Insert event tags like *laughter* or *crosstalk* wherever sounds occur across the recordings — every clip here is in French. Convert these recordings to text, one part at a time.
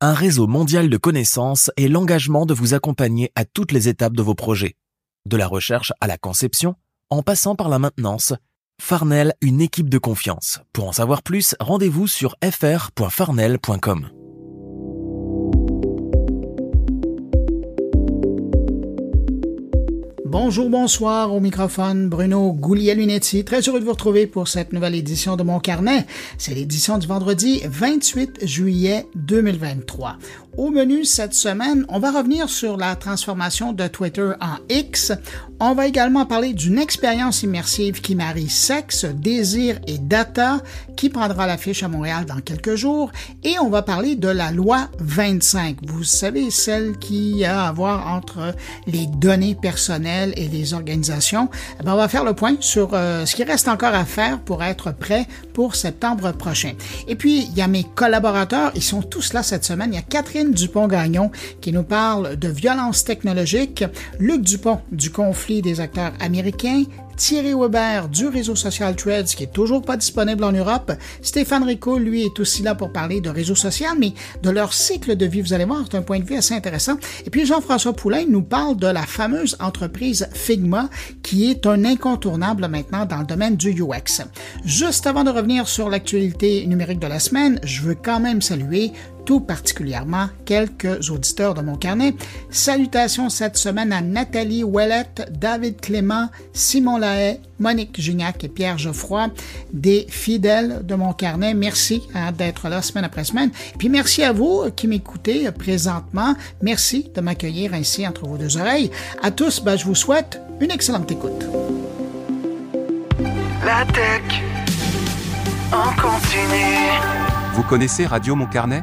un réseau mondial de connaissances et l'engagement de vous accompagner à toutes les étapes de vos projets. De la recherche à la conception, en passant par la maintenance, Farnell, une équipe de confiance. Pour en savoir plus, rendez-vous sur fr.farnell.com. Bonjour, bonsoir au microphone, Bruno Gouliel-Lunetti. Très heureux de vous retrouver pour cette nouvelle édition de mon carnet. C'est l'édition du vendredi 28 juillet 2023. Au menu cette semaine, on va revenir sur la transformation de Twitter en X. On va également parler d'une expérience immersive qui marie sexe, désir et data qui prendra l'affiche à Montréal dans quelques jours. Et on va parler de la loi 25. Vous savez, celle qui a à voir entre les données personnelles et les organisations. Eh ben, on va faire le point sur euh, ce qui reste encore à faire pour être prêt pour septembre prochain. Et puis, il y a mes collaborateurs. Ils sont tous là cette semaine. Il y a Catherine Dupont-Gagnon qui nous parle de violence technologique, Luc Dupont du conflit des acteurs américains, Thierry Weber du réseau social Threads qui est toujours pas disponible en Europe. Stéphane Rico, lui, est aussi là pour parler de réseau social, mais de leur cycle de vie. Vous allez voir, c'est un point de vue assez intéressant. Et puis Jean-François Poulain nous parle de la fameuse entreprise Figma qui est un incontournable maintenant dans le domaine du UX. Juste avant de revenir sur l'actualité numérique de la semaine, je veux quand même saluer tout particulièrement quelques auditeurs de mon carnet. Salutations cette semaine à Nathalie Ouellette, David Clément, Simon Lahaye, Monique Gignac et Pierre Geoffroy, des fidèles de mon carnet. Merci hein, d'être là semaine après semaine. Et puis merci à vous qui m'écoutez présentement. Merci de m'accueillir ainsi entre vos deux oreilles. À tous, ben, je vous souhaite une excellente écoute. La tech en. Vous connaissez Radio Mon Carnet?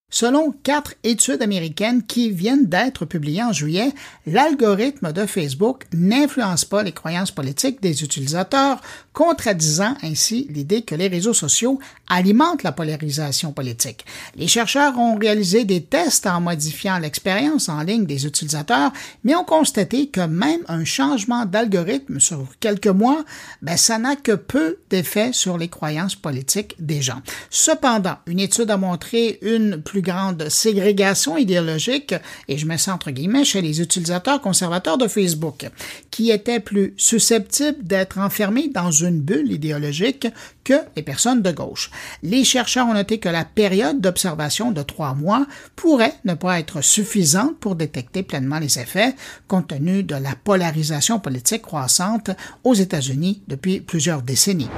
Selon quatre études américaines qui viennent d'être publiées en juillet, l'algorithme de Facebook n'influence pas les croyances politiques des utilisateurs, contradisant ainsi l'idée que les réseaux sociaux alimentent la polarisation politique. Les chercheurs ont réalisé des tests en modifiant l'expérience en ligne des utilisateurs, mais ont constaté que même un changement d'algorithme sur quelques mois, ben, ça n'a que peu d'effet sur les croyances politiques des gens. Cependant, une étude a montré une plus grande ségrégation idéologique, et je mets ça entre guillemets, chez les utilisateurs conservateurs de Facebook, qui étaient plus susceptibles d'être enfermés dans une bulle idéologique que les personnes de gauche. Les chercheurs ont noté que la période d'observation de trois mois pourrait ne pas être suffisante pour détecter pleinement les effets, compte tenu de la polarisation politique croissante aux États-Unis depuis plusieurs décennies.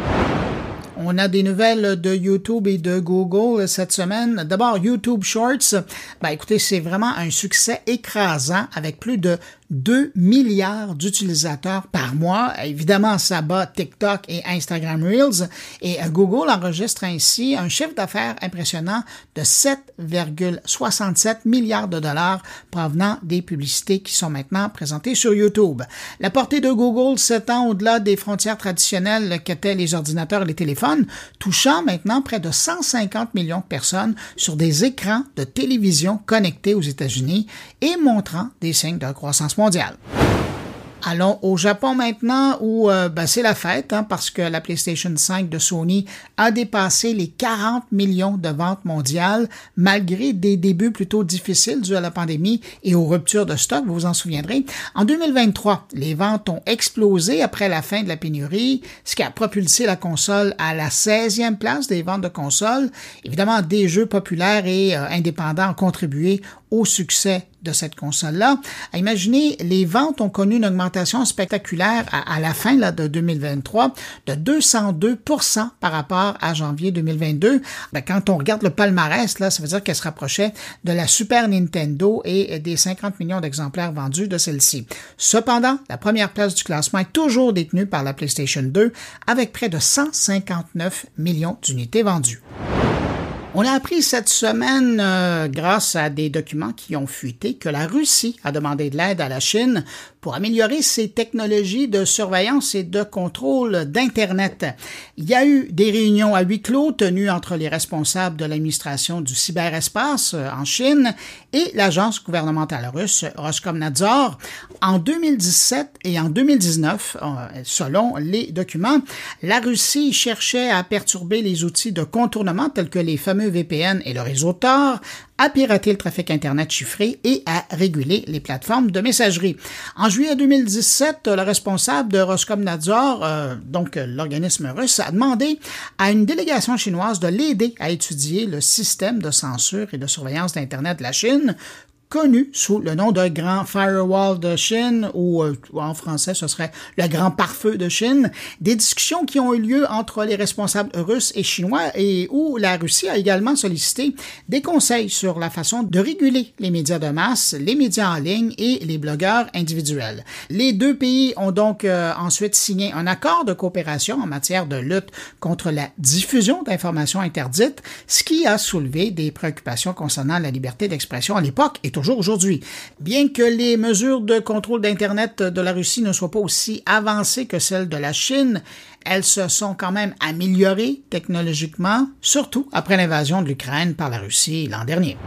On a des nouvelles de YouTube et de Google cette semaine. D'abord, YouTube Shorts. Ben, écoutez, c'est vraiment un succès écrasant avec plus de 2 milliards d'utilisateurs par mois. Évidemment, ça bat TikTok et Instagram Reels. Et euh, Google enregistre ainsi un chiffre d'affaires impressionnant de 7,67 milliards de dollars provenant des publicités qui sont maintenant présentées sur YouTube. La portée de Google s'étend au-delà des frontières traditionnelles qu'étaient les ordinateurs et les téléphones, touchant maintenant près de 150 millions de personnes sur des écrans de télévision connectés aux États-Unis et montrant des signes de croissance mondiale. Allons au Japon maintenant où euh, ben, c'est la fête hein, parce que la PlayStation 5 de Sony a dépassé les 40 millions de ventes mondiales malgré des débuts plutôt difficiles dus à la pandémie et aux ruptures de stock, vous vous en souviendrez. En 2023, les ventes ont explosé après la fin de la pénurie, ce qui a propulsé la console à la 16e place des ventes de consoles. Évidemment, des jeux populaires et euh, indépendants ont contribué au succès de cette console-là. Imaginez, les ventes ont connu une augmentation spectaculaire à, la fin de 2023 de 202% par rapport à janvier 2022. Ben, quand on regarde le palmarès, là, ça veut dire qu'elle se rapprochait de la Super Nintendo et des 50 millions d'exemplaires vendus de celle-ci. Cependant, la première place du classement est toujours détenue par la PlayStation 2 avec près de 159 millions d'unités vendues. On a appris cette semaine, euh, grâce à des documents qui ont fuité, que la Russie a demandé de l'aide à la Chine pour améliorer ses technologies de surveillance et de contrôle d'Internet. Il y a eu des réunions à huis clos tenues entre les responsables de l'administration du cyberespace euh, en Chine et l'agence gouvernementale russe Roskomnadzor en 2017 et en 2019, euh, selon les documents. La Russie cherchait à perturber les outils de contournement tels que les fameux VPN et le réseau Tor, à pirater le trafic Internet chiffré et à réguler les plateformes de messagerie. En juillet 2017, le responsable de Roskomnadzor, euh, donc l'organisme russe, a demandé à une délégation chinoise de l'aider à étudier le système de censure et de surveillance d'Internet de la Chine connu sous le nom de Grand Firewall de Chine, ou, euh, en français ce serait le Grand Pare-feu de Chine, des discussions qui ont eu lieu entre les responsables russes et chinois et où la Russie a également sollicité des conseils sur la façon de réguler les médias de masse, les médias en ligne et les blogueurs individuels. Les deux pays ont donc euh, ensuite signé un accord de coopération en matière de lutte contre la diffusion d'informations interdites, ce qui a soulevé des préoccupations concernant la liberté d'expression à l'époque et aujourd'hui. Bien que les mesures de contrôle d'Internet de la Russie ne soient pas aussi avancées que celles de la Chine, elles se sont quand même améliorées technologiquement, surtout après l'invasion de l'Ukraine par la Russie l'an dernier.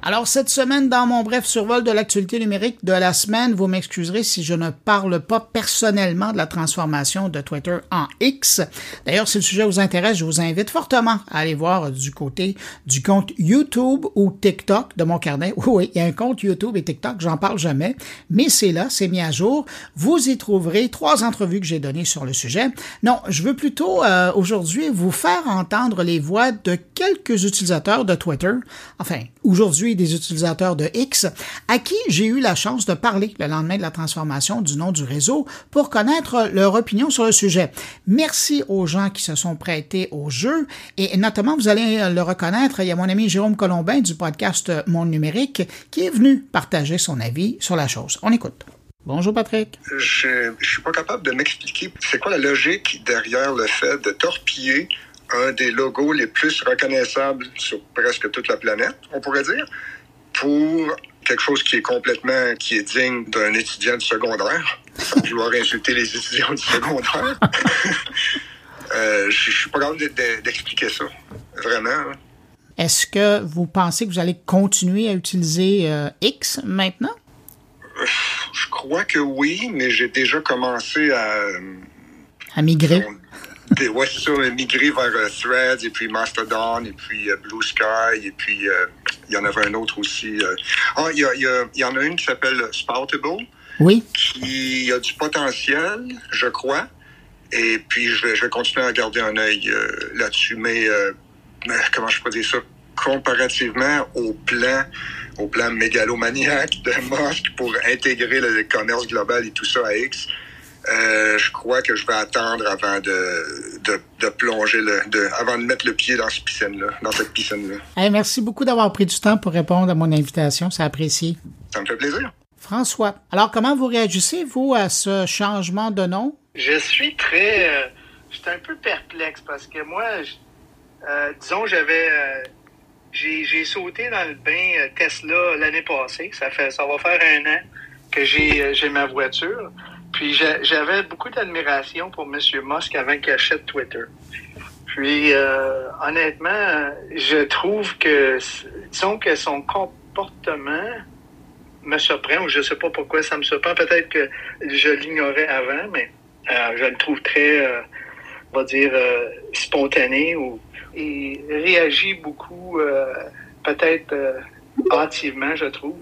Alors, cette semaine, dans mon bref survol de l'actualité numérique de la semaine, vous m'excuserez si je ne parle pas personnellement de la transformation de Twitter en X. D'ailleurs, si le sujet vous intéresse, je vous invite fortement à aller voir du côté du compte YouTube ou TikTok de mon carnet. *laughs* Oui, il y a un compte YouTube et TikTok, j'en parle jamais, mais c'est là, c'est mis à jour. Vous y trouverez trois entrevues que j'ai données sur le sujet. Non, je veux plutôt euh, aujourd'hui vous faire entendre les voix de quelques utilisateurs de Twitter. Enfin, aujourd'hui, des utilisateurs de X, à qui j'ai eu la chance de parler le lendemain de la transformation du nom du réseau pour connaître leur opinion sur le sujet. Merci aux gens qui se sont prêtés au jeu et notamment, vous allez le reconnaître, il y a mon ami Jérôme Colombin du podcast Monde numérique qui est venu partager son avis sur la chose. On écoute. Bonjour Patrick. Je, je suis pas capable de m'expliquer c'est quoi la logique derrière le fait de torpiller un des logos les plus reconnaissables sur presque toute la planète, on pourrait dire, pour quelque chose qui est complètement, qui est digne d'un étudiant du secondaire, sans vouloir insulter les étudiants du secondaire. *laughs* euh, je suis pas capable d'expliquer ça, vraiment. Est-ce que vous pensez que vous allez continuer à utiliser euh, X maintenant? Je crois que oui, mais j'ai déjà commencé à... À migrer ouais, c'est ça, migrer vers euh, Threads, et puis Mastodon, et puis euh, Blue Sky, et puis euh, il y en avait un autre aussi. Ah, il y, en a une qui s'appelle Spoutable. Oui. Qui a du potentiel, je crois. Et puis, je vais, je vais continuer à garder un œil là-dessus. Mais, comment je peux dire ça? Comparativement au plan, au plan mégalomaniaque de *laughs* Musk pour intégrer le commerce global et tout ça à X, euh, je crois que je vais attendre avant de, de, plonger, le, de, avant de mettre le pied dans, cette piscine-là, dans cette piscine-là. merci beaucoup d'avoir pris du temps pour répondre à mon invitation. C'est apprécié. Ça me fait plaisir. François, alors comment vous réagissez, vous, à ce changement de nom? Je suis très... Euh, je suis un peu perplexe parce que moi, euh, disons, j'avais... j'ai sauté dans le bain Tesla l'année passée. Ça, fait, ça va faire un an que j'ai ma voiture. Puis j'avais beaucoup d'admiration pour M. Musk avant qu'il achète Twitter. Puis euh, honnêtement, je trouve que disons que son comportement me surprend, ou je sais pas pourquoi ça me surprend. Peut-être que je l'ignorais avant, mais euh, je le trouve très, euh, on va dire, spontané ou il réagit beaucoup, peut-être hâtivement, je trouve.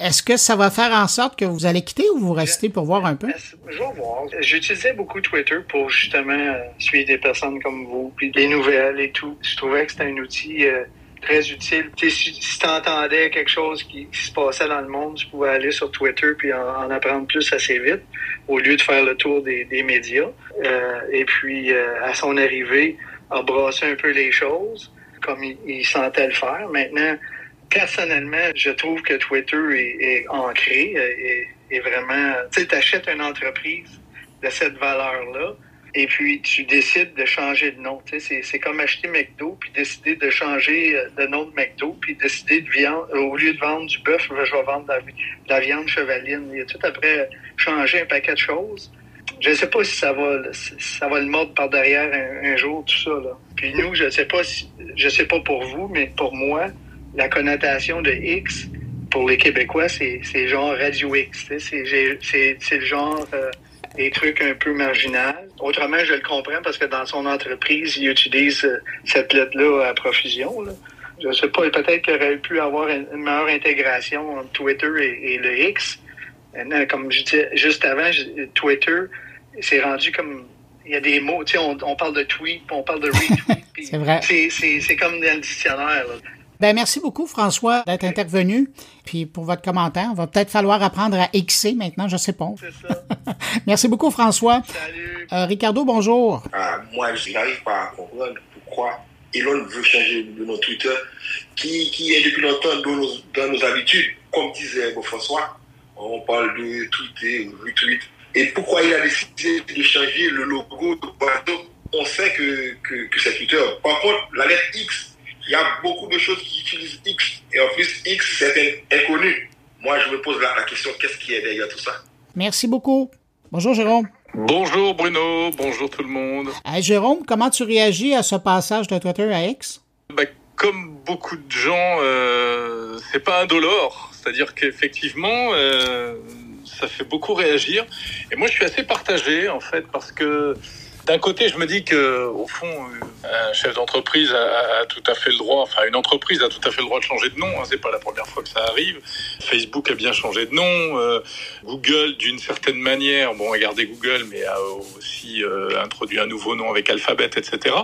Est-ce que ça va faire en sorte que vous allez quitter ou vous restez pour voir un peu? Je vais voir. J'utilisais beaucoup Twitter pour justement euh, suivre des personnes comme vous, puis des nouvelles et tout. Je trouvais que c'était un outil euh, très utile. si, tu entendais quelque chose qui, se passait dans le monde, tu pouvais aller sur Twitter puis en, apprendre plus assez vite au lieu de faire le tour des, médias. Euh, et puis, à son arrivée, embrasser un peu les choses comme il sentait le faire. Maintenant, personnellement, je trouve que Twitter est, ancré, et est vraiment... Tu sais, t'achètes une entreprise de cette valeur-là, et puis tu décides de changer de nom. C'est comme acheter McDo, puis décider de changer euh, de nom de McDo, puis décider de viande, au lieu de vendre du bœuf, je vais vendre de la, viande chevaline. Il y a tout après changer un paquet de choses. Je ne sais pas si ça va, ça va le mordre par derrière un, jour, tout ça. Puis nous, je ne sais pas si, je sais pas pour vous, mais pour moi, la connotation de X, pour les Québécois, c'est genre Radio X. C'est le genre euh, des trucs un peu marginal. Autrement, je le comprends parce que dans son entreprise, il utilise euh, cette lettre-là à profusion. Là. Je sais pas, peut-être qu'il aurait pu avoir une, meilleure intégration entre Twitter et, le X. Comme je disais juste avant, Twitter, c'est rendu comme il y a des mots, tu sais, on, parle de tweet, on parle de *laughs* retweet. c'est vrai. C'est comme dans le dictionnaire. Ben, merci beaucoup, François, d'être intervenu. Puis pour votre commentaire, va peut-être falloir apprendre à Xer maintenant, je sais pas. C'est ça. *laughs* merci beaucoup, François. Salut. Euh, Ricardo, bonjour. Ah, moi, je n'arrive pas à comprendre pourquoi Elon veut changer de notre Twitter, qui, qui est depuis longtemps dans nos, dans nos habitudes. Comme disait François, on parle de tweeter, retweet. Et pourquoi il a décidé de changer le logo de On sait que, que, que c'est Twitter. Par contre, la lettre X, il y a beaucoup de choses qui utilisent X. Et en plus, X, c'est inconnu. Moi, je me pose la, question, qu'est-ce qui est derrière tout ça? Merci beaucoup. Bonjour, Jérôme. Bonjour, Bruno. Bonjour, tout le monde. Jérôme, comment tu réagis à ce passage de Twitter à X? Bah, Comme beaucoup de gens, euh, c'est pas indolore. C'est-à-dire qu'effectivement, euh, ça fait beaucoup réagir. Et moi, je suis assez partagé, en fait, parce que d'un côté, je me dis que, au fond, un chef d'entreprise a, tout à fait le droit, enfin, une entreprise a tout à fait le droit de changer de nom. Hein, c'est pas la première fois que ça arrive. Facebook a bien changé de nom. Euh, Google, d'une certaine manière, bon, a gardé Google, mais a aussi euh, introduit un nouveau nom avec Alphabet, etc.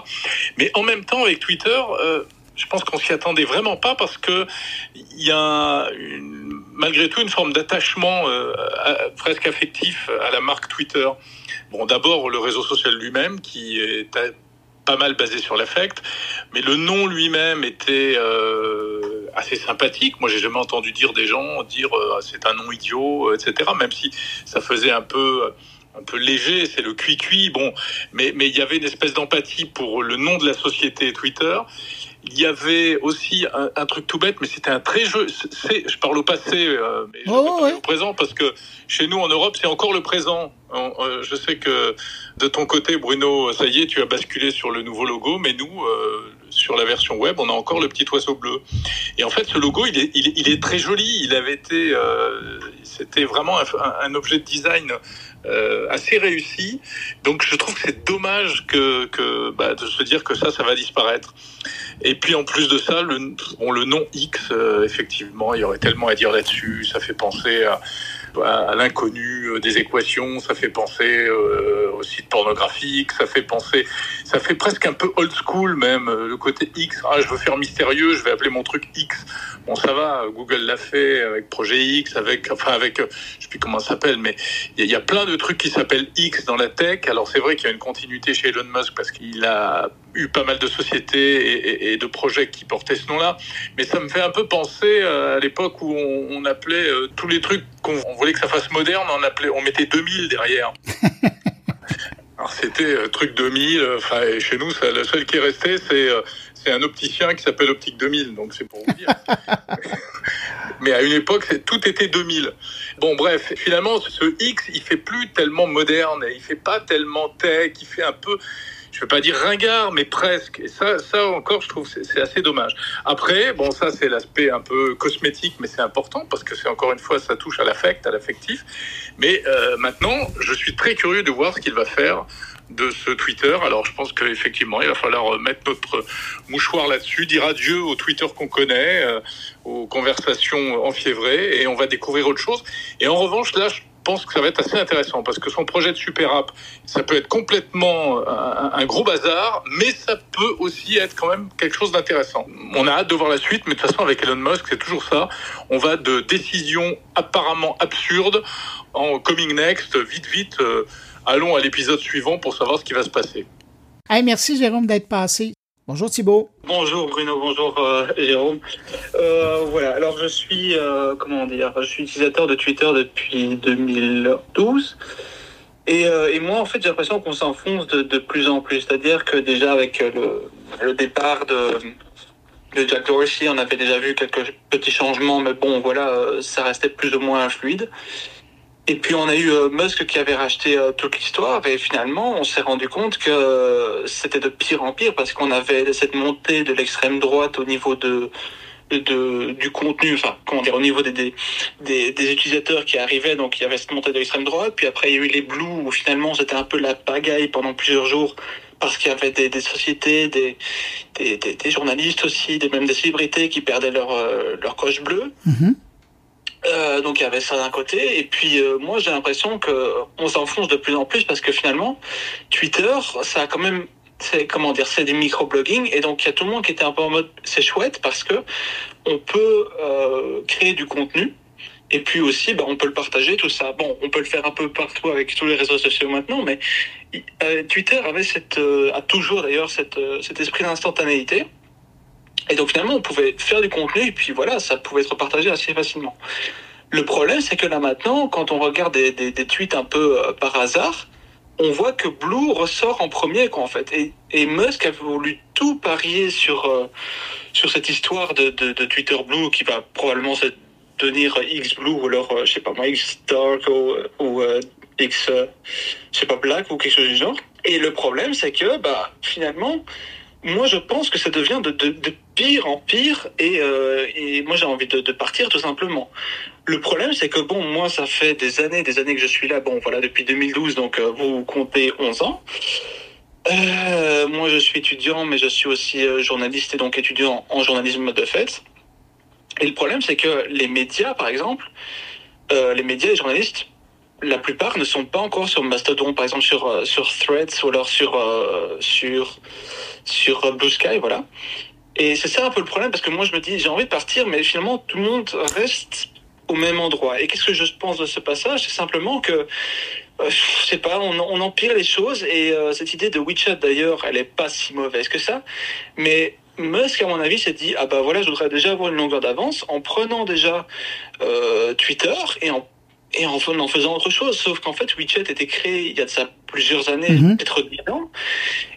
Mais en même temps, avec Twitter, euh, je pense qu'on s'y attendait vraiment pas parce que il y a malgré tout une forme d'attachement presque affectif à la marque Twitter. Bon, d'abord le réseau social lui-même qui est pas mal basé sur l'affect, mais le nom lui-même était euh, assez sympathique. Moi, j'ai jamais entendu dire des gens dire euh, c'est un nom idiot, etc. Même si ça faisait un peu un peu léger, c'est le cuit-cuit. Bon, mais mais il y avait une espèce d'empathie pour le nom de la société Twitter. Il y avait aussi un, truc tout bête, mais c'était un très jeu. Je parle au passé, euh, mais je oh, au présent parce que chez nous en Europe, c'est encore le présent. Euh, je sais que de ton côté, Bruno, ça y est, tu as basculé sur le nouveau logo, mais nous, euh, sur la version web, on a encore le petit oiseau bleu. Et en fait, ce logo, il est, très joli. Il avait été, c'était vraiment un, objet de design assez réussi. Donc, je trouve que c'est dommage que, bah, de se dire que ça, ça va disparaître. Et puis en plus de ça, le, le nom X, euh, effectivement, il y aurait tellement à dire là-dessus. Ça fait penser à, à l'inconnu euh, des équations, ça fait penser euh, au site pornographique, ça fait penser, ça fait presque un peu old school même, le côté X. Ah, je veux faire mystérieux, je vais appeler mon truc X. Bon, ça va, Google l'a fait avec Projet X, avec, enfin avec, je sais plus comment ça s'appelle, mais il y, a plein de trucs qui s'appellent X dans la tech. Alors c'est vrai qu'il y a une continuité chez Elon Musk parce qu'il a eu pas mal de sociétés et, de projets qui portaient ce nom-là, mais ça me fait un peu penser euh, à l'époque où on, appelait euh, tous les trucs qu'on voulait que ça fasse moderne, on appelait, on mettait 2000 derrière. *laughs* Alors c'était euh, truc 2000. Enfin, chez nous, ça, le seul qui est resté, c'est c'est un opticien qui s'appelle Optique 2000. Donc c'est pour vous dire. *laughs* Mais à une époque, tout était 2000. Bon, bref, finalement, ce X, il fait plus tellement moderne, il fait pas tellement tech, il fait un peu je veux pas dire ringard, mais presque. Et ça, ça encore, je trouve c'est assez dommage. Après, bon, ça c'est l'aspect un peu cosmétique, mais c'est important parce que c'est encore une fois, ça touche à l'affect, à l'affectif. Mais euh, maintenant, je suis très curieux de voir ce qu'il va faire de ce Twitter. Alors, je pense qu'effectivement, il va falloir mettre notre mouchoir là-dessus, dire adieu au Twitter qu'on connaît, euh, aux conversations enfiévrées, et on va découvrir autre chose. Et en revanche, là, je pense que ça va être assez intéressant parce que son projet de super app, ça peut être complètement un, gros bazar, mais ça peut aussi être quand même quelque chose d'intéressant. On a hâte de voir la suite, mais de toute façon avec Elon Musk, c'est toujours ça. On va de décisions apparemment absurdes en coming next, vite vite. Euh, allons à l'épisode suivant pour savoir ce qui va se passer. merci Jérôme d'être passé. Bonjour Thibault. Bonjour Bruno, bonjour euh, Jérôme. Euh, voilà, alors je suis, euh, comment dire, je suis utilisateur de Twitter depuis 2012. Et, moi, en fait, j'ai l'impression qu'on s'enfonce de, plus en plus. C'est-à-dire que déjà avec le, départ de, de Jack Dorsey, on avait déjà vu quelques petits changements, mais bon, voilà, ça restait plus ou moins fluide. Et puis on a eu euh, Musk qui avait racheté euh, toute l'histoire et finalement on s'est rendu compte que euh, c'était de pire en pire parce qu'on avait cette montée de l'extrême droite au niveau de, de du contenu, enfin comment dire, au niveau des, des, des, des utilisateurs qui arrivaient, donc il y avait cette montée de l'extrême droite, puis après il y a eu les blues où finalement c'était un peu la pagaille pendant plusieurs jours parce qu'il y avait des, des sociétés, des, des, des, journalistes aussi, des, même des célébrités qui perdaient leur, leur coche bleue. Mhm. Euh, donc il y avait ça d'un côté, et puis euh, moi j'ai l'impression que on s'enfonce de plus en plus parce que finalement Twitter, ça a quand même, c'est comment dire, c'est des microblogging, et donc il y a tout le monde qui était un peu en mode c'est chouette parce que on peut euh, créer du contenu. Et puis aussi, bah, on peut le partager, tout ça. Bon, on peut le faire un peu partout avec tous les réseaux sociaux maintenant, mais euh, Twitter avait cette, euh, a toujours d'ailleurs cette, euh, cet esprit d'instantanéité. Et donc finalement, on pouvait faire du contenu et puis voilà, ça pouvait être partagé assez facilement. Le problème, c'est que là maintenant, quand on regarde des, tweets un peu euh, par hasard, on voit que Blue ressort en premier, quoi, en fait. Et, Musk a voulu tout parier sur, euh, sur cette histoire de, Twitter Blue qui va probablement se devenir X Blue ou alors, euh, je sais pas moi, X Dark ou, ou X, je sais pas, Black ou quelque chose du genre. Et le problème, c'est que, bah, finalement, moi, je pense que ça devient de, de, pire en pire et, euh, et moi, j'ai envie de, partir tout simplement. Le problème, c'est que bon, moi, ça fait des années, des années que je suis là. Bon, voilà, depuis 2012, donc euh, vous comptez 11 ans. Euh, moi, je suis étudiant, mais je suis aussi journaliste et donc étudiant en journalisme de fait. Et le problème, c'est que les médias, par exemple, les médias et journalistes, la plupart ne sont pas encore sur Mastodon, par exemple sur sur Threads ou alors sur sur sur Blue Sky, voilà. Et c'est ça un peu le problème parce que moi je me dis j'ai envie de partir, mais finalement tout le monde reste au même endroit. Et qu'est-ce que je pense de ce passage? C'est simplement que euh, je sais pas, on, on empire les choses et euh, cette idée de WeChat d'ailleurs, elle est pas si mauvaise que ça. Mais Musk, à mon avis, s'est dit ah bah voilà, je voudrais déjà avoir une longueur d'avance en prenant déjà euh, Twitter et en et en, en faisant autre chose. Sauf qu'en fait, WeChat était créé il y a de ça plusieurs années, Mhm. peut-être dix ans.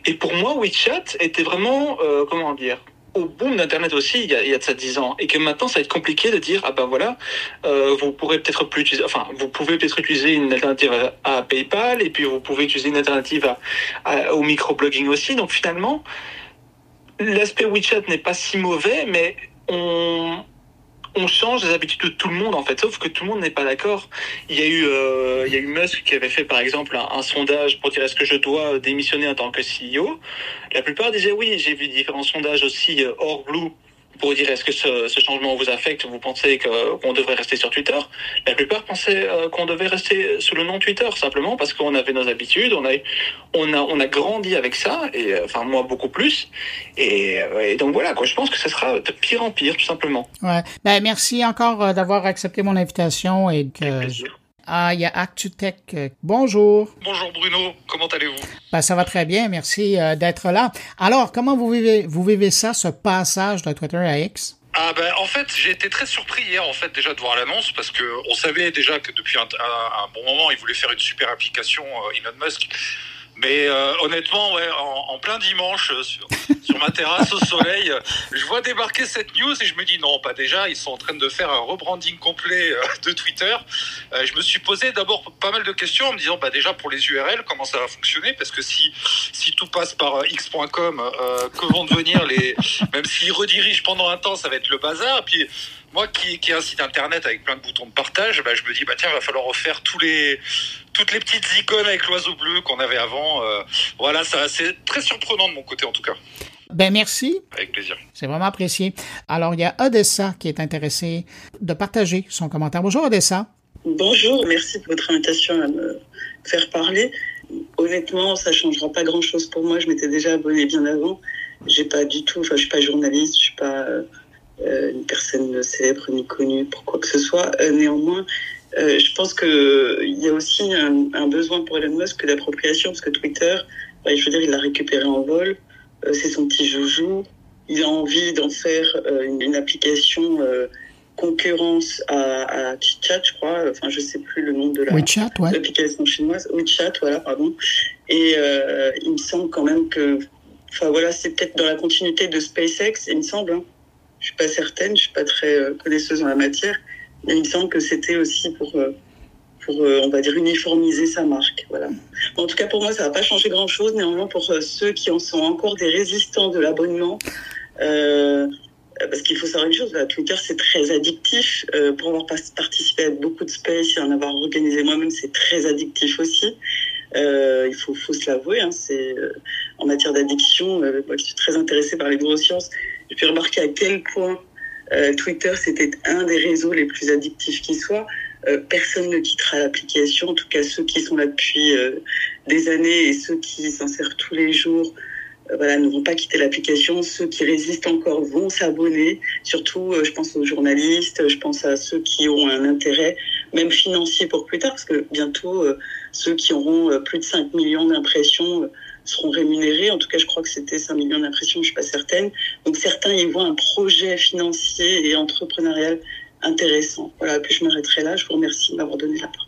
Et pour moi, WeChat était vraiment, euh, comment dire, au boom d'Internet aussi, il y, a, il y a de ça 10 ans. Et que maintenant, ça va être compliqué de dire, ah ben voilà, euh, vous pourrez peut-être plus utiliser, enfin, vous pouvez peut-être utiliser une alternative à, à PayPal, et puis vous pouvez utiliser une alternative à, à- au microblogging aussi. Donc finalement, l'aspect WeChat n'est pas si mauvais, mais on, on change les habitudes de tout le monde en fait, sauf que tout le monde n'est pas d'accord. Il y a eu, euh, il y a eu Musk qui avait fait par exemple un, un sondage pour dire est-ce que je dois démissionner en tant que CEO. La plupart disaient oui. J'ai vu différents sondages aussi euh, hors Blue pour dire est-ce que ce, ce changement vous affecte, vous pensez qu'on devrait rester sur Twitter? La plupart pensaient euh, qu'on devait rester sous le nom Twitter simplement parce qu'on avait nos habitudes, on a, on a, on a grandi avec ça et euh, enfin moi beaucoup plus. Et, euh, et donc voilà quoi. Je pense que ce sera de pire en pire tout simplement. Ouais. Ben, merci encore euh, d'avoir accepté mon invitation et que. Ah, il y a ActuTech. Bonjour. Bonjour Bruno, comment allez-vous? Ben, ça va très bien. Merci euh, d'être là. Alors, comment vous vivez, vous vivez ça, ce passage de Twitter à X? Ah ben en fait j'ai été très surpris hier en fait déjà de voir l'annonce parce que on savait déjà que depuis un, un- un bon moment il voulait faire une super application euh, Elon Musk. Mais euh, honnêtement, ouais, en, en plein dimanche, euh, sur, *laughs* sur ma terrasse au soleil, euh, je vois débarquer cette news et je me dis non, pas déjà, ils sont en train de faire un rebranding complet euh, de Twitter. Euh, je me suis posé d'abord pas mal de questions en me disant, bah déjà pour les URL, comment ça va fonctionner? Parce que si, si tout passe par x.com, euh, que vont devenir les... Même s'ils redirigent pendant un temps, ça va être le bazar. Puis moi qui, qui ai un site internet avec plein de boutons de partage, bah, je me dis, bah tiens, va falloir refaire tous les toutes les petites icônes avec l'oiseau bleu qu'on avait avant. euh, voilà, ça c'est très surprenant de mon côté en tout cas. Ben, merci. Avec plaisir. C'est vraiment apprécié. Alors, il y a Odessa qui est intéressé de partager son commentaire. Bonjour, Odessa. Bonjour, merci de votre invitation à me faire parler. Honnêtement, ça changera pas grand-chose pour moi. Je m'étais déjà abonné bien avant. J'ai pas du tout, enfin, je suis pas journaliste, je suis pas euh, une personne célèbre ni connue pour quoi que ce soit. Euh, néanmoins, euh, je pense que il y a aussi un, un besoin pour Elon Musk d'appropriation parce que Twitter, bah, je veux dire, il l'a récupéré en vol. Euh, c'est son petit joujou. Il a envie d'en faire euh, une, une application euh, concurrence à, à Chat, je crois. Enfin, je sais plus le nom de la WeChat, ouais. l'application chinoise. WeChat, voilà, pardon. Et euh, il me semble quand même que, enfin voilà, c'est peut-être dans la continuité de SpaceX, il me semble. Hein. Je suis pas certaine, je suis pas très euh, connaisseuse en la matière, mais il me semble que c'était aussi pour, euh, pour euh, on va dire, uniformiser sa marque. Voilà. En tout cas, pour moi, ça va pas changer grand-chose. Néanmoins, pour ceux qui en sont encore des résistants de l'abonnement, parce qu'il faut savoir une chose, là, Twitter c'est très addictif. Pour avoir participé à beaucoup de space et en avoir organisé moi-même, c'est très addictif aussi. Il faut, se l'avouer. Hein, c'est en matière d'addiction. moi, qui suis très intéressée par les neurosciences, j'ai pu remarquer à quel point euh, Twitter c'était un des réseaux les plus addictifs qui soit. Euh, personne ne quittera l'application. En tout cas, ceux qui sont là depuis euh, des années et ceux qui s'en servent tous les jours euh, voilà, ne vont pas quitter l'application. Ceux qui résistent encore vont s'abonner. Surtout, euh, je pense aux journalistes, je pense à ceux qui ont un intérêt, même financier pour plus tard, parce que bientôt, euh, ceux qui auront plus de 5 millions d'impressions seront rémunérés. En tout cas, je crois que c'était 5 millions d'impressions, je suis pas certaine. Donc certains y voient un projet financier et entrepreneurial intéressant. Voilà, puis je m'arrêterai là. Je vous remercie de m'avoir donné la parole.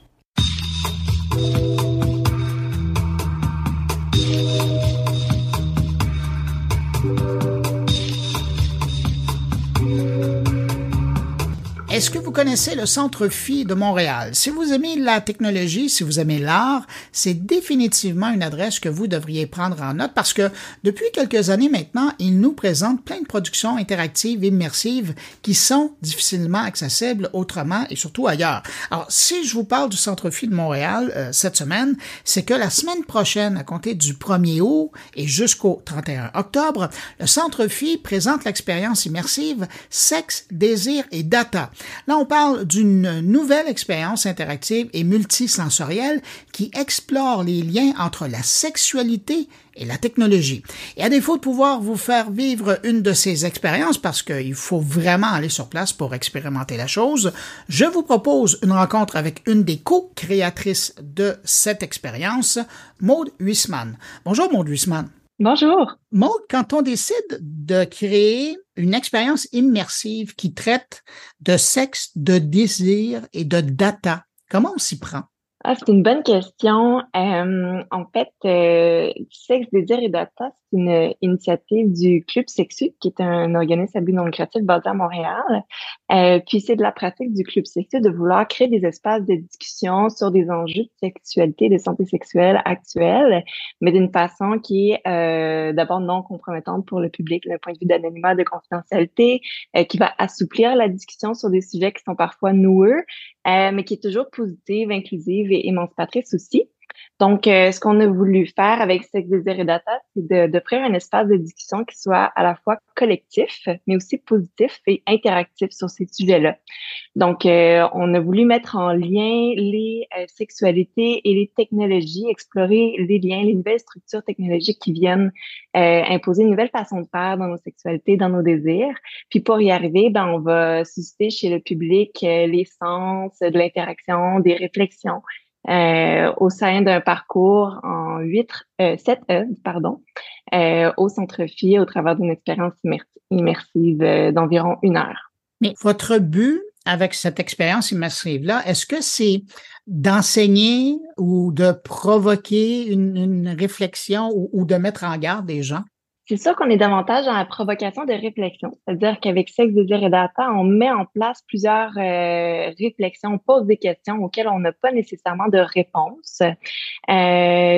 Est-ce que vous connaissez le Centre Phi de Montréal? Si vous aimez la technologie, si vous aimez l'art, c'est définitivement une adresse que vous devriez prendre en note parce que depuis quelques années maintenant, il nous présente plein de productions interactives, immersives qui sont difficilement accessibles autrement et surtout ailleurs. Alors, si je vous parle du Centre Phi de Montréal euh, cette semaine, c'est que la semaine prochaine, à compter du 1er août et jusqu'au 31 octobre, le Centre Phi présente l'expérience immersive Sexe, désir et data. Là, on parle d'une nouvelle expérience interactive et multisensorielle qui explore les liens entre la sexualité et la technologie. Et à défaut de pouvoir vous faire vivre une de ces expériences, parce qu'il faut vraiment aller sur place pour expérimenter la chose, je vous propose une rencontre avec une des co-créatrices de cette expérience, Maude Huisman. Bonjour Maude Huisman. Bonjour. Maude, quand on décide de créer une expérience immersive qui traite de sexe, de désir et de data, comment on s'y prend? Ah, c'est une bonne question. Euh, en fait, euh, Sexe, Désir et Data, c'est une initiative du Club Sexu, qui est un organisme à but non lucratif basé à Montréal. Euh, puis c'est de la pratique du Club Sexu de vouloir créer des espaces de discussion sur des enjeux de sexualité, de santé sexuelle actuelle, mais d'une façon qui est euh, d'abord non compromettante pour le public, d'un point de vue d'anonymat, de confidentialité, euh, qui va assouplir la discussion sur des sujets qui sont parfois noueux, euh, mais qui est toujours positive, inclusive et émancipatrice aussi. Donc, euh, ce qu'on a voulu faire avec Sex Désir et Data, c'est de- d'offrir un espace de discussion qui soit à la fois collectif, mais aussi positif et interactif sur ces sujets-là. Donc, euh, on a voulu mettre en lien les euh, sexualités et les technologies, explorer les liens, les nouvelles structures technologiques qui viennent euh, imposer une nouvelle façon de faire dans nos sexualités, dans nos désirs. Puis pour y arriver, ben, on va susciter chez le public euh, les sens, de l'interaction, des réflexions euh, au sein d'un parcours en huit, euh, euh, au centre Phi au travers d'une expérience immer- immersive d'environ une heure. Mais votre but avec cette expérience immersive-là, est-ce que c'est d'enseigner ou de provoquer une, réflexion ou de mettre en garde des gens? C'est sûr qu'on est davantage dans la provocation de réflexion. C'est-à-dire qu'avec Sexe, Désir et Data, on met en place plusieurs euh, réflexions, on pose des questions auxquelles on n'a pas nécessairement de réponse. Euh,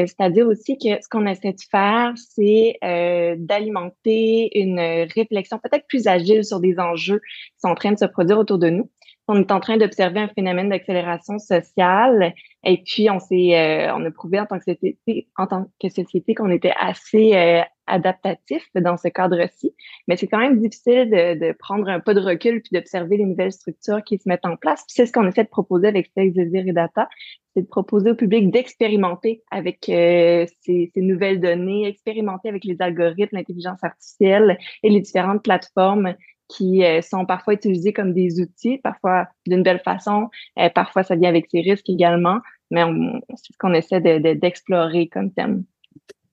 C'est-à-dire aussi que ce qu'on essaie de faire, c'est euh, d'alimenter une réflexion peut-être plus agile sur des enjeux qui sont en train de se produire autour de nous. On est en train d'observer un phénomène d'accélération sociale. Et puis on s'est, euh, on a prouvé en tant que société, en tant que société qu'on était assez euh, adaptatif dans ce cadre-ci, mais c'est quand même difficile de, de, prendre un pas de recul puis d'observer les nouvelles structures qui se mettent en place. Puis c'est ce qu'on essaie de proposer avec Sex, Désir et Data, c'est de proposer au public d'expérimenter avec euh, ces, ces, nouvelles données, expérimenter avec les algorithmes, l'intelligence artificielle et les différentes plateformes qui euh, sont parfois utilisés comme des outils, parfois d'une belle façon, euh, parfois ça vient avec ses risques également, mais c'est ce qu'on essaie d'explorer de, de, comme thème.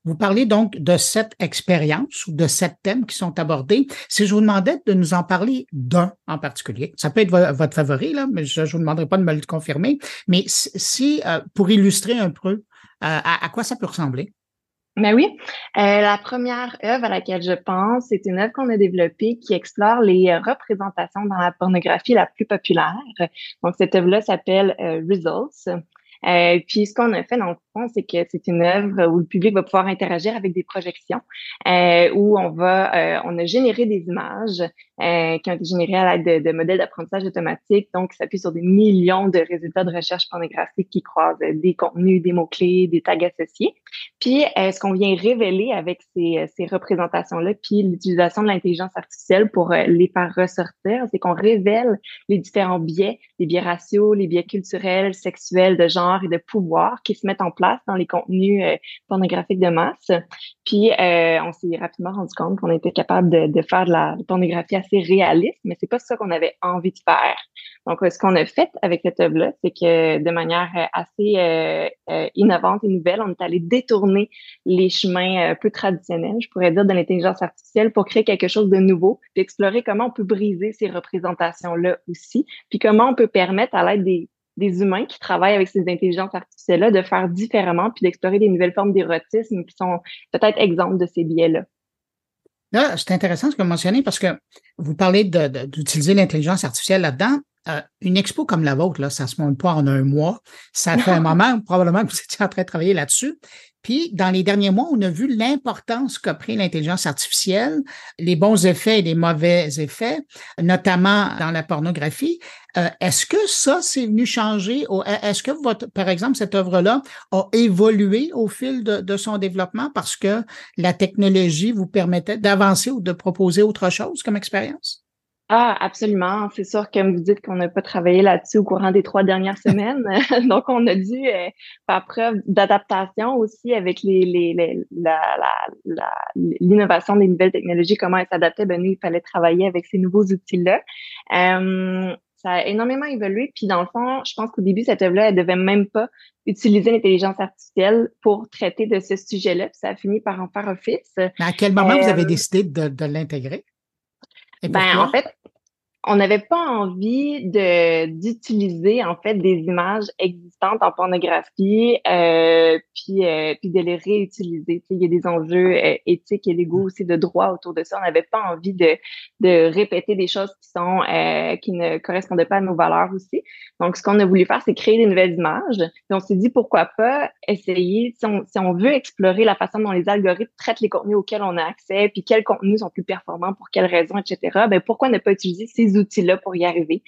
Vous parlez donc de cette expérience ou de sept thèmes qui sont abordés. Si je vous demandais de nous en parler d'un en particulier, ça peut être votre favori, là, mais je ne vous demanderai pas de me le confirmer, mais si, euh, pour illustrer un peu à, quoi ça peut ressembler? Ben oui. Euh, la première œuvre à laquelle je pense, c'est une œuvre qu'on a développée qui explore les représentations dans la pornographie la plus populaire. Donc, cette œuvre-là s'appelle Results. Euh, puis ce qu'on a fait dans le fond, c'est que c'est une œuvre où le public va pouvoir interagir avec des projections, euh, où on va, euh, on a généré des images euh, qui ont été générées à l'aide de, modèles d'apprentissage automatique, donc qui s'appuient sur des millions de résultats de recherche pornographique qui croisent des contenus, des mots-clés, des tags associés. Puis ce qu'on vient révéler avec ces, ces représentations-là, puis l'utilisation de l'intelligence artificielle pour les faire ressortir, c'est qu'on révèle les différents biais, les biais raciaux, les biais culturels, sexuels, de genre et de pouvoir qui se mettent en place dans les contenus euh, pornographiques de masse. Puis euh, on s'est rapidement rendu compte qu'on était capable de, faire de la pornographie assez réaliste, mais c'est pas ça qu'on avait envie de faire. Donc, ce qu'on a fait avec cette œuvre-là, c'est que de manière assez euh, innovante et nouvelle, on est allé détourner les chemins peu traditionnels, je pourrais dire, de l'intelligence artificielle pour créer quelque chose de nouveau, puis explorer comment on peut briser ces représentations-là aussi, puis comment on peut permettre à l'aide des des humains qui travaillent avec ces intelligences artificielles-là de faire différemment puis d'explorer des nouvelles formes d'érotisme qui sont peut-être exemples de ces biais-là. Là, c'est intéressant ce que vous mentionnez parce que vous parlez d'utiliser l'intelligence artificielle là-dedans. Euh, une expo comme la vôtre, là, ça se monte pas en un mois. Ça fait un *laughs* moment, probablement, que vous étiez en train de travailler là-dessus. Puis, dans les derniers mois, on a vu l'importance qu'a pris l'intelligence artificielle, les bons effets et les mauvais effets, notamment dans la pornographie. Euh, est-ce que ça, c'est venu changer? Est-ce que, votre, par exemple, cette œuvre-là a évolué au fil de, de, son développement parce que la technologie vous permettait d'avancer ou de proposer autre chose comme expérience? Ah, absolument. C'est sûr, comme vous dites, qu'on n'a pas travaillé là-dessus au courant des trois dernières semaines. *laughs* *laughs* Donc, on a dû euh, faire preuve d'adaptation aussi avec les, les, les l'innovation la, des nouvelles technologies, comment elles s'adaptaient. Ben, nous, il fallait travailler avec ces nouveaux outils-là. Euh, ça a énormément évolué. Puis, dans le fond, je pense qu'au début, cette œuvre-là, elle devait même pas utiliser l'intelligence artificielle pour traiter de ce sujet-là. Puis, ça a fini par en faire office. Mais à quel moment vous avez euh, décidé de, de l'intégrer? Ben, en fait, on n'avait pas envie de d'utiliser en fait des images existantes en pornographie euh, puis euh, puis de les réutiliser. il y a des enjeux euh, éthiques et légaux aussi de droit autour de ça. On n'avait pas envie de de répéter des choses qui sont euh, qui ne correspondaient pas à nos valeurs aussi. Donc ce qu'on a voulu faire, c'est créer des nouvelles images. On s'est dit pourquoi pas essayer si on si on veut explorer la façon dont les algorithmes traitent les contenus auxquels on a accès, puis quels contenus sont plus performants pour quelles raisons, etc. Ben pourquoi ne pas utiliser ces outils-là pour y arriver.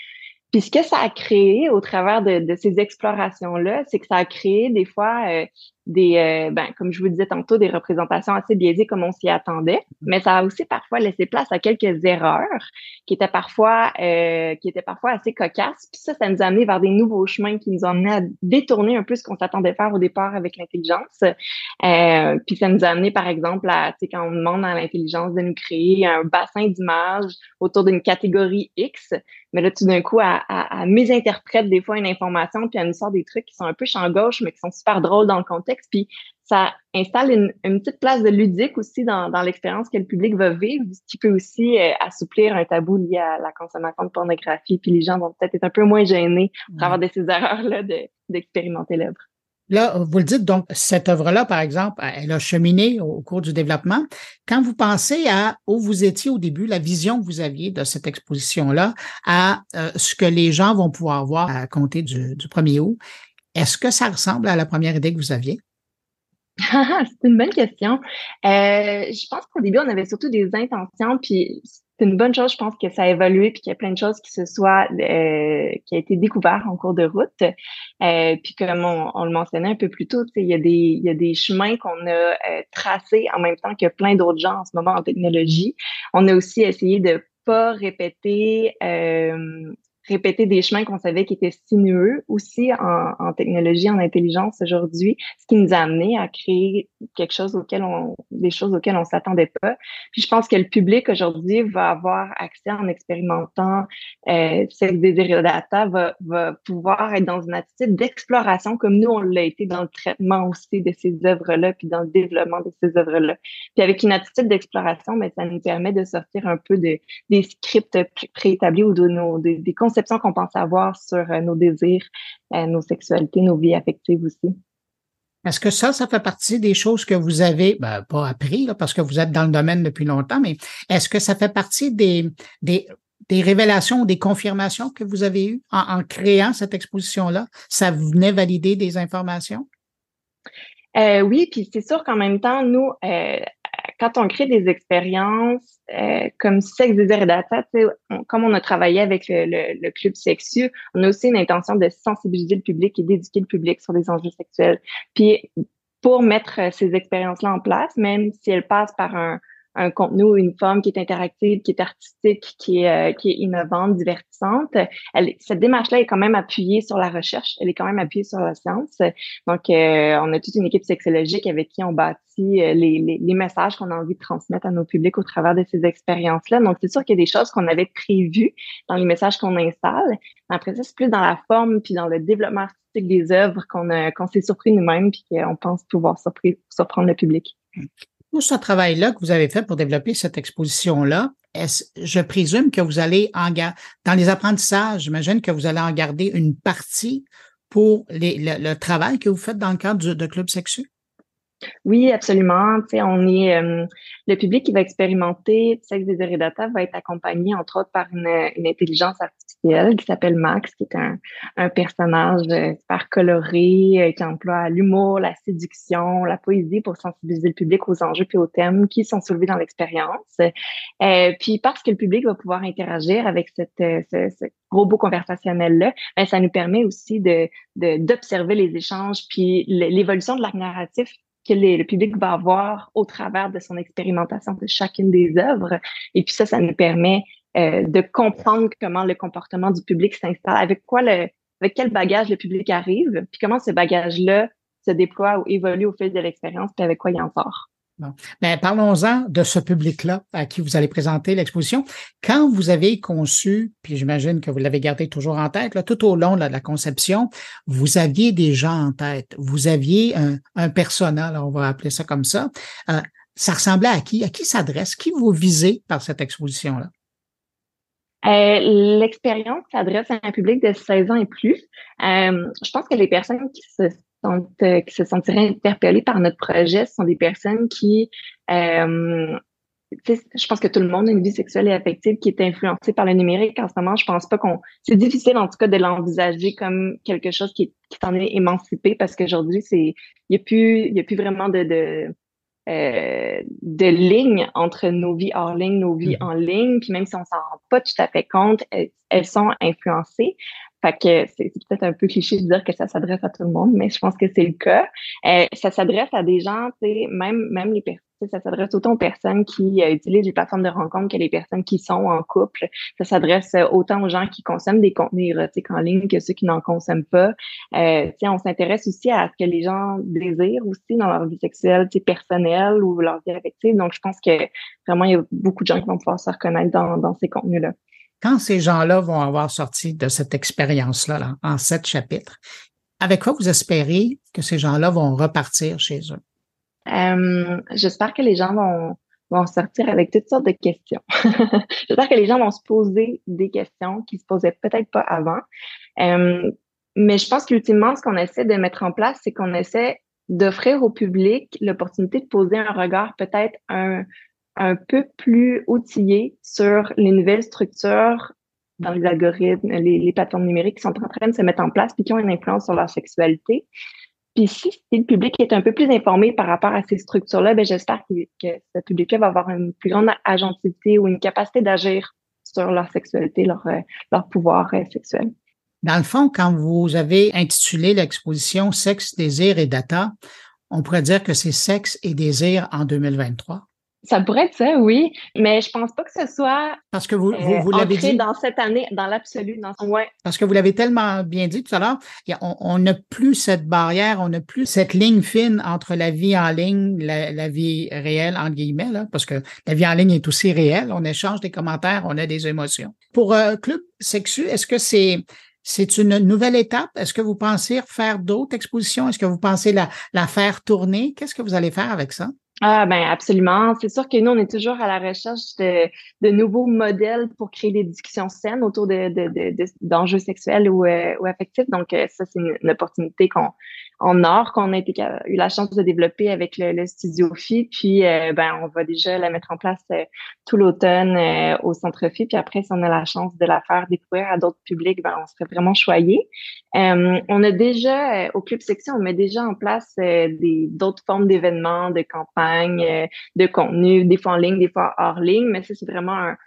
Puis ce que ça a créé au travers de, de ces explorations-là, c'est que ça a créé des fois euh, des, euh, ben, comme je vous disais tantôt, des représentations assez biaisées comme on s'y attendait, mais ça a aussi parfois laissé place à quelques erreurs qui étaient parfois, euh, qui étaient parfois assez cocasses. Puis ça, ça nous a amené vers des nouveaux chemins qui nous ont amené à détourner un peu ce qu'on s'attendait faire au départ avec l'intelligence. Euh, puis ça nous a amené, par exemple, à, tu sais, quand on demande à l'intelligence de nous créer un bassin d'images autour d'une catégorie X, mais là, tout d'un coup, à, à, à mésinterprète des fois une information, puis elle nous sort des trucs qui sont un peu champ gauche, mais qui sont super drôles dans le contexte puis ça installe une, petite place de ludique aussi dans, l'expérience que le public va vivre, ce qui peut aussi euh, assouplir un tabou lié à la consommation de pornographie. Puis les gens vont peut-être être un peu moins gênés pour avoir de ces erreurs-là d'expérimenter l'œuvre. Là, vous le dites, donc, cette œuvre-là, par exemple, elle a cheminé au cours du développement. Quand vous pensez à où vous étiez au début, la vision que vous aviez de cette exposition-là, à euh, ce que les gens vont pouvoir voir à compter du, du 1er août, est-ce que ça ressemble à la première idée que vous aviez? *laughs* c'est une bonne question. Euh, je pense qu'au début, on avait surtout des intentions, puis c'est une bonne chose, je pense que ça a évolué, puis qu'il y a plein de choses qui se soient, euh, qui a été découvert en cours de route. Euh, puis comme on, le mentionnait un peu plus tôt, il y a des, il y a des chemins qu'on a tracés en même temps que plein d'autres gens en ce moment en technologie. On a aussi essayé de pas répéter répéter des chemins qu'on savait qui étaient sinueux aussi en, en technologie, en intelligence aujourd'hui, ce qui nous a amené à créer quelque chose auquel on, des choses auxquelles on s'attendait pas. Puis je pense que le public aujourd'hui va avoir accès en expérimentant euh, Désir Data, va, va pouvoir être dans une attitude d'exploration comme nous, on l'a été dans le traitement aussi de ces œuvres-là, puis dans le développement de ces œuvres-là. Puis avec une attitude d'exploration, mais ben, ça nous permet de sortir un peu de, des scripts préétablis ou de nos, des, des conceptions qu'on pense avoir sur euh, nos désirs, euh, nos sexualités, nos vies affectives aussi. Est-ce que ça, ça fait partie des choses que vous avez, ben, pas appris, là, parce que vous êtes dans le domaine depuis longtemps, mais est-ce que ça fait partie des, des, des révélations, des confirmations que vous avez eues en, en créant cette exposition-là? Ça venait valider des informations? Euh, oui, puis c'est sûr qu'en même temps, nous, euh, quand on crée des expériences euh, comme Sex, Désir Data, comme on a travaillé avec le, le, le, club sexu, on a aussi une intention de sensibiliser le public et d'éduquer le public sur les enjeux sexuels. Puis pour mettre ces expériences-là en place, même si elles passent par un, un contenu ou une forme qui est interactive, qui est artistique, qui est, euh, qui est innovante, divertissante. Elle, cette démarche-là est quand même appuyée sur la recherche, elle est quand même appuyée sur la science. Donc, euh, on a toute une équipe sexologique avec qui on bâtit euh, les, les, les messages qu'on a envie de transmettre à nos publics au travers de ces expériences-là. Donc, c'est sûr qu'il y a des choses qu'on avait prévues dans les messages qu'on installe. après ça, c'est plus dans la forme puis dans le développement artistique des œuvres qu'on qu'on s'est surpris nous-mêmes puis qu'on pense pouvoir surprendre le public tout ce travail-là que vous avez fait pour développer cette exposition-là, je présume que vous allez en dans les apprentissages, j'imagine que vous allez en garder une partie pour le, travail que vous faites dans le cadre de Club Sexu? Oui, absolument. Tu on est euh, le public qui va expérimenter Sex, Désir et Data va être accompagné entre autres par une, une intelligence artificielle qui s'appelle Max, qui est un, un personnage euh, super coloré euh, qui emploie l'humour, la séduction, la poésie pour sensibiliser le public aux enjeux puis aux thèmes qui sont soulevés dans l'expérience. Euh, puis parce que le public va pouvoir interagir avec cette, ce, ce robot conversationnel là, ben, ça nous permet aussi de d'observer les échanges puis l'évolution de l'arc narratif que le public va avoir au travers de son expérimentation de chacune des œuvres. Et puis ça, ça nous permet euh, de comprendre comment le comportement du public s'installe, avec quoi le, avec quel bagage le public arrive, puis comment ce bagage-là se déploie ou évolue au fil de l'expérience, puis avec quoi il en sort. Bon. Ben, parlons-en de ce public-là à qui vous allez présenter l'exposition. Quand vous avez conçu, puis j'imagine que vous l'avez gardé toujours en tête, là, tout au long de la conception, vous aviez des gens en tête. Vous aviez un, un persona, on va appeler ça comme ça. Euh, ça ressemblait à qui? À qui s'adresse? Qui vous visez par cette exposition-là? Euh, L'expérience s'adresse à un public de 16 ans et plus. Euh, je pense que les personnes qui se euh, qui se sentiraient interpellés par notre projet, ce sont des personnes qui, euh, je pense que tout le monde a une vie sexuelle et affective qui est influencée par le numérique. En ce moment, je pense pas qu'on, c'est difficile en tout cas de l'envisager comme quelque chose qui, qui s'en est émancipé parce qu'aujourd'hui, c'est, il y a plus, il y a plus vraiment de, de euh, de ligne entre nos vies hors ligne, nos vies mm-hmm. en ligne, puis même si on s'en rend pas tout à fait compte, elles sont influencées. Fait que c'est peut-être un peu cliché de dire que ça s'adresse à tout le monde, mais je pense que c'est le cas. Euh, ça s'adresse à des gens, même, même les personnes, ça s'adresse autant aux personnes qui euh, utilisent les plateformes de rencontre que les personnes qui sont en couple. Ça s'adresse euh, autant aux gens qui consomment des contenus érotiques en ligne que ceux qui n'en consomment pas. Euh, on s'intéresse aussi à ce que les gens désirent aussi dans leur vie sexuelle personnelle ou leur vie affective. Donc, je pense que vraiment, il y a beaucoup de gens qui vont pouvoir se reconnaître dans, dans ces contenus-là quand ces gens-là vont avoir sorti de cette expérience-là en sept chapitres, avec quoi vous espérez que ces gens-là vont repartir chez eux? Euh, j'espère que les gens vont, vont sortir avec toutes sortes de questions. *laughs* j'espère que les gens vont se poser des questions qui se posaient peut-être pas avant. Euh, mais je pense qu'ultimement, ce qu'on essaie de mettre en place, c'est qu'on essaie d'offrir au public l'opportunité de poser un regard peut-être un, un peu plus outillé sur les nouvelles structures dans les algorithmes, les, plateformes numériques qui sont en train de se mettre en place puis qui ont une influence sur leur sexualité. Puis si, le public est un peu plus informé par rapport à ces structures-là, ben j'espère que, que ce public-là va avoir une plus grande agentivité ou une capacité d'agir sur leur sexualité, leur, euh, leur pouvoir euh, sexuel. Dans le fond, quand vous avez intitulé l'exposition Sexe, désir et data, on pourrait dire que c'est sexe et désir en 2023. Ça pourrait être ça, oui, mais je pense pas que ce soit parce que vous, vous, vous euh, l'avez dit dans cette année, dans l'absolu, dans ouais. Parce que vous l'avez tellement bien dit tout à l'heure, on n'a plus cette barrière, on n'a plus cette ligne fine entre la vie en ligne, la, la vie réelle entre guillemets, là, parce que la vie en ligne est aussi réelle. On échange des commentaires, on a des émotions. Pour euh, Club Sexu, est-ce que c'est c'est une nouvelle étape? Est-ce que vous pensez faire d'autres expositions? Est-ce que vous pensez la, la faire tourner? Qu'est-ce que vous allez faire avec ça? Ah ben absolument. C'est sûr que nous, on est toujours à la recherche de, de nouveaux modèles pour créer des discussions saines autour de, d'enjeux de, sexuels ou, euh, ou affectifs. Donc, euh, ça, c'est une, opportunité qu'on en or qu'on a eu la chance de développer avec le, studio Phi. Puis, euh, ben, on va déjà la mettre en place tout l'automne au Centre Phi. Puis après, si on a la chance de la faire découvrir à d'autres publics, ben, on serait vraiment choyés. on a déjà, au Club Section, on met déjà en place des, d'autres formes d'événements, de campagnes euh, de contenu, des fois en ligne, des fois hors ligne, mais ça, c'est vraiment un,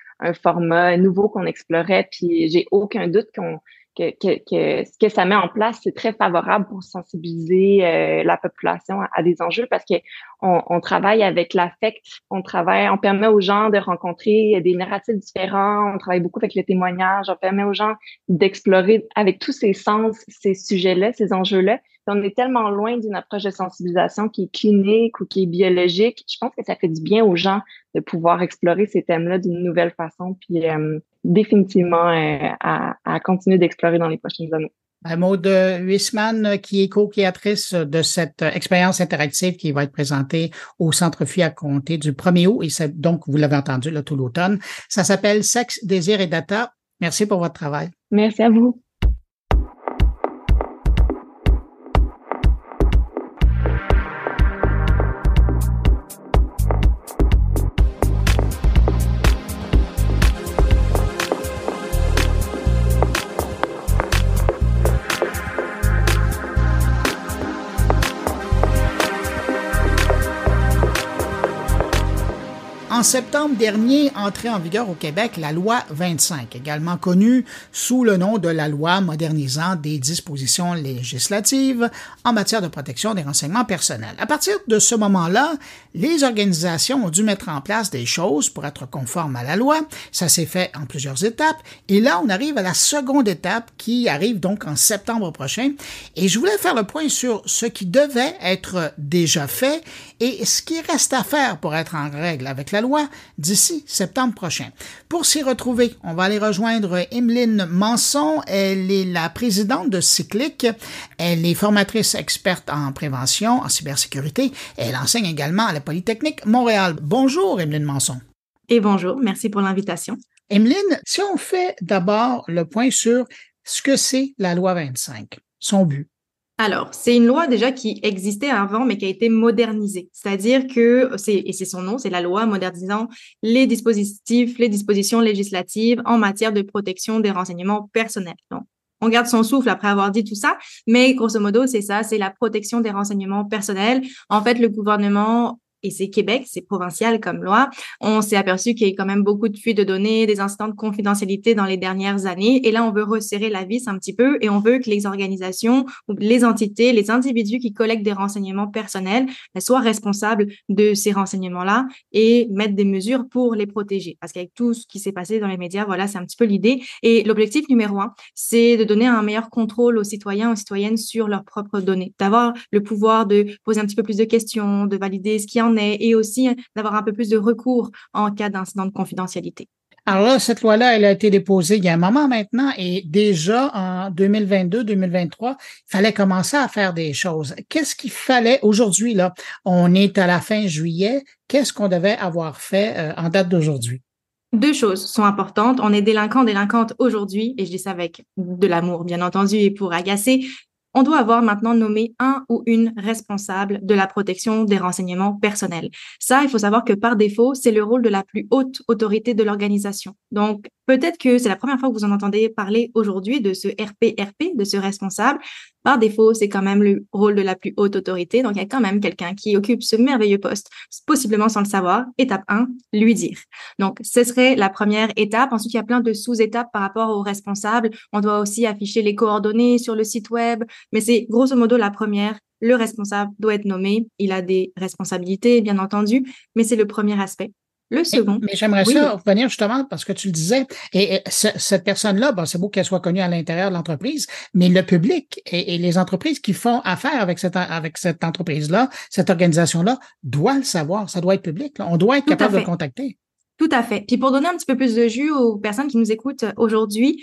format nouveau qu'on explorait, puis j'ai aucun doute qu'on que, que, ce que ça met en place, c'est très favorable pour sensibiliser euh, la population à, des enjeux parce que on, travaille avec l'affect, on travaille, on permet aux gens de rencontrer des narratifs différents, on travaille beaucoup avec le témoignage, on permet aux gens d'explorer avec tous ces sens ces sujets-là, ces enjeux-là on est tellement loin d'une approche de sensibilisation qui est clinique ou qui est biologique. Je pense que ça fait du bien aux gens de pouvoir explorer ces thèmes-là d'une nouvelle façon, puis euh, définitivement euh, à, continuer d'explorer dans les prochaines années. Maud Huisman, qui est co-créatrice de cette expérience interactive qui va être présentée au Centre FI à compter du 1er août, et c'est donc, vous l'avez entendu, là, tout l'automne. Ça s'appelle Sexe, désir et data. Merci pour votre travail. Merci à vous. Septembre dernier, entrée en vigueur au Québec la loi 25, également connue sous le nom de la loi modernisant des dispositions législatives en matière de protection des renseignements personnels. À partir de ce moment-là, les organisations ont dû mettre en place des choses pour être conformes à la loi. Ça s'est fait en plusieurs étapes. Et là, on arrive à la seconde étape qui arrive donc en septembre prochain. Et je voulais faire le point sur ce qui devait être déjà fait et ce qui reste à faire pour être en règle avec la loi d'ici septembre prochain. Pour s'y retrouver, on va aller rejoindre Emeline Manson. Elle est la présidente de Cyclic. Elle est formatrice experte en prévention, en cybersécurité. Elle enseigne également à la Polytechnique Montréal. Bonjour, Emeline Manson. Et bonjour, merci pour l'invitation. Emeline, si on fait d'abord le point sur ce que c'est la loi 25, son but. Alors, c'est une loi déjà qui existait avant, mais qui a été modernisée. C'est-à-dire que, c'est, et c'est son nom, c'est la loi modernisant les dispositifs, les dispositions législatives en matière de protection des renseignements personnels. Donc, on garde son souffle après avoir dit tout ça, mais grosso modo, c'est ça, c'est la protection des renseignements personnels. En fait, le gouvernement et c'est Québec, c'est provincial comme loi, on s'est aperçu qu'il y a quand même beaucoup de fuites de données, des incidents de confidentialité dans les dernières années. Et là, on veut resserrer la vis un petit peu et on veut que les organisations ou les entités, les individus qui collectent des renseignements personnels soient responsables de ces renseignements-là et mettre des mesures pour les protéger. Parce qu'avec tout ce qui s'est passé dans les médias, voilà, c'est un petit peu l'idée. Et l'objectif numéro un, c'est de donner un meilleur contrôle aux citoyens, aux citoyennes sur leurs propres données, d'avoir le pouvoir de poser un petit peu plus de questions, de valider ce qui en et aussi d'avoir un peu plus de recours en cas d'incident de confidentialité. Alors là, cette loi-là, elle a été déposée il y a un moment maintenant et déjà en 2022-2023, il fallait commencer à faire des choses. Qu'est-ce qu'il fallait aujourd'hui, là? On est à la fin juillet. Qu'est-ce qu'on devait avoir fait euh, en date d'aujourd'hui? Deux choses sont importantes. On est délinquant, délinquante aujourd'hui, et je dis ça avec de l'amour, bien entendu, et pour agacer on doit avoir maintenant nommé un ou une responsable de la protection des renseignements personnels. Ça, il faut savoir que par défaut, c'est le rôle de la plus haute autorité de l'organisation. Donc, peut-être que c'est la première fois que vous en entendez parler aujourd'hui de ce RPRP, de ce responsable. Par défaut, c'est quand même le rôle de la plus haute autorité. Donc, il y a quand même quelqu'un qui occupe ce merveilleux poste, possiblement sans le savoir. Étape 1, lui dire. Donc, ce serait la première étape. Ensuite, il y a plein de sous-étapes par rapport au responsable. On doit aussi afficher les coordonnées sur le site web, mais c'est grosso modo la première le responsable doit être nommé, il a des responsabilités, bien entendu, mais c'est le premier aspect. Le second. Mais, j'aimerais ça revenir justement parce que tu le disais, et, cette personne-là, bon, c'est beau qu'elle soit connue à l'intérieur de l'entreprise, mais le public et, les entreprises qui font affaire avec cette, avec cette entreprise-là, cette organisation-là, doivent le savoir. Ça doit être public. On doit être capable de le contacter. Tout à fait. Puis pour donner un petit peu plus de jus aux personnes qui nous écoutent aujourd'hui,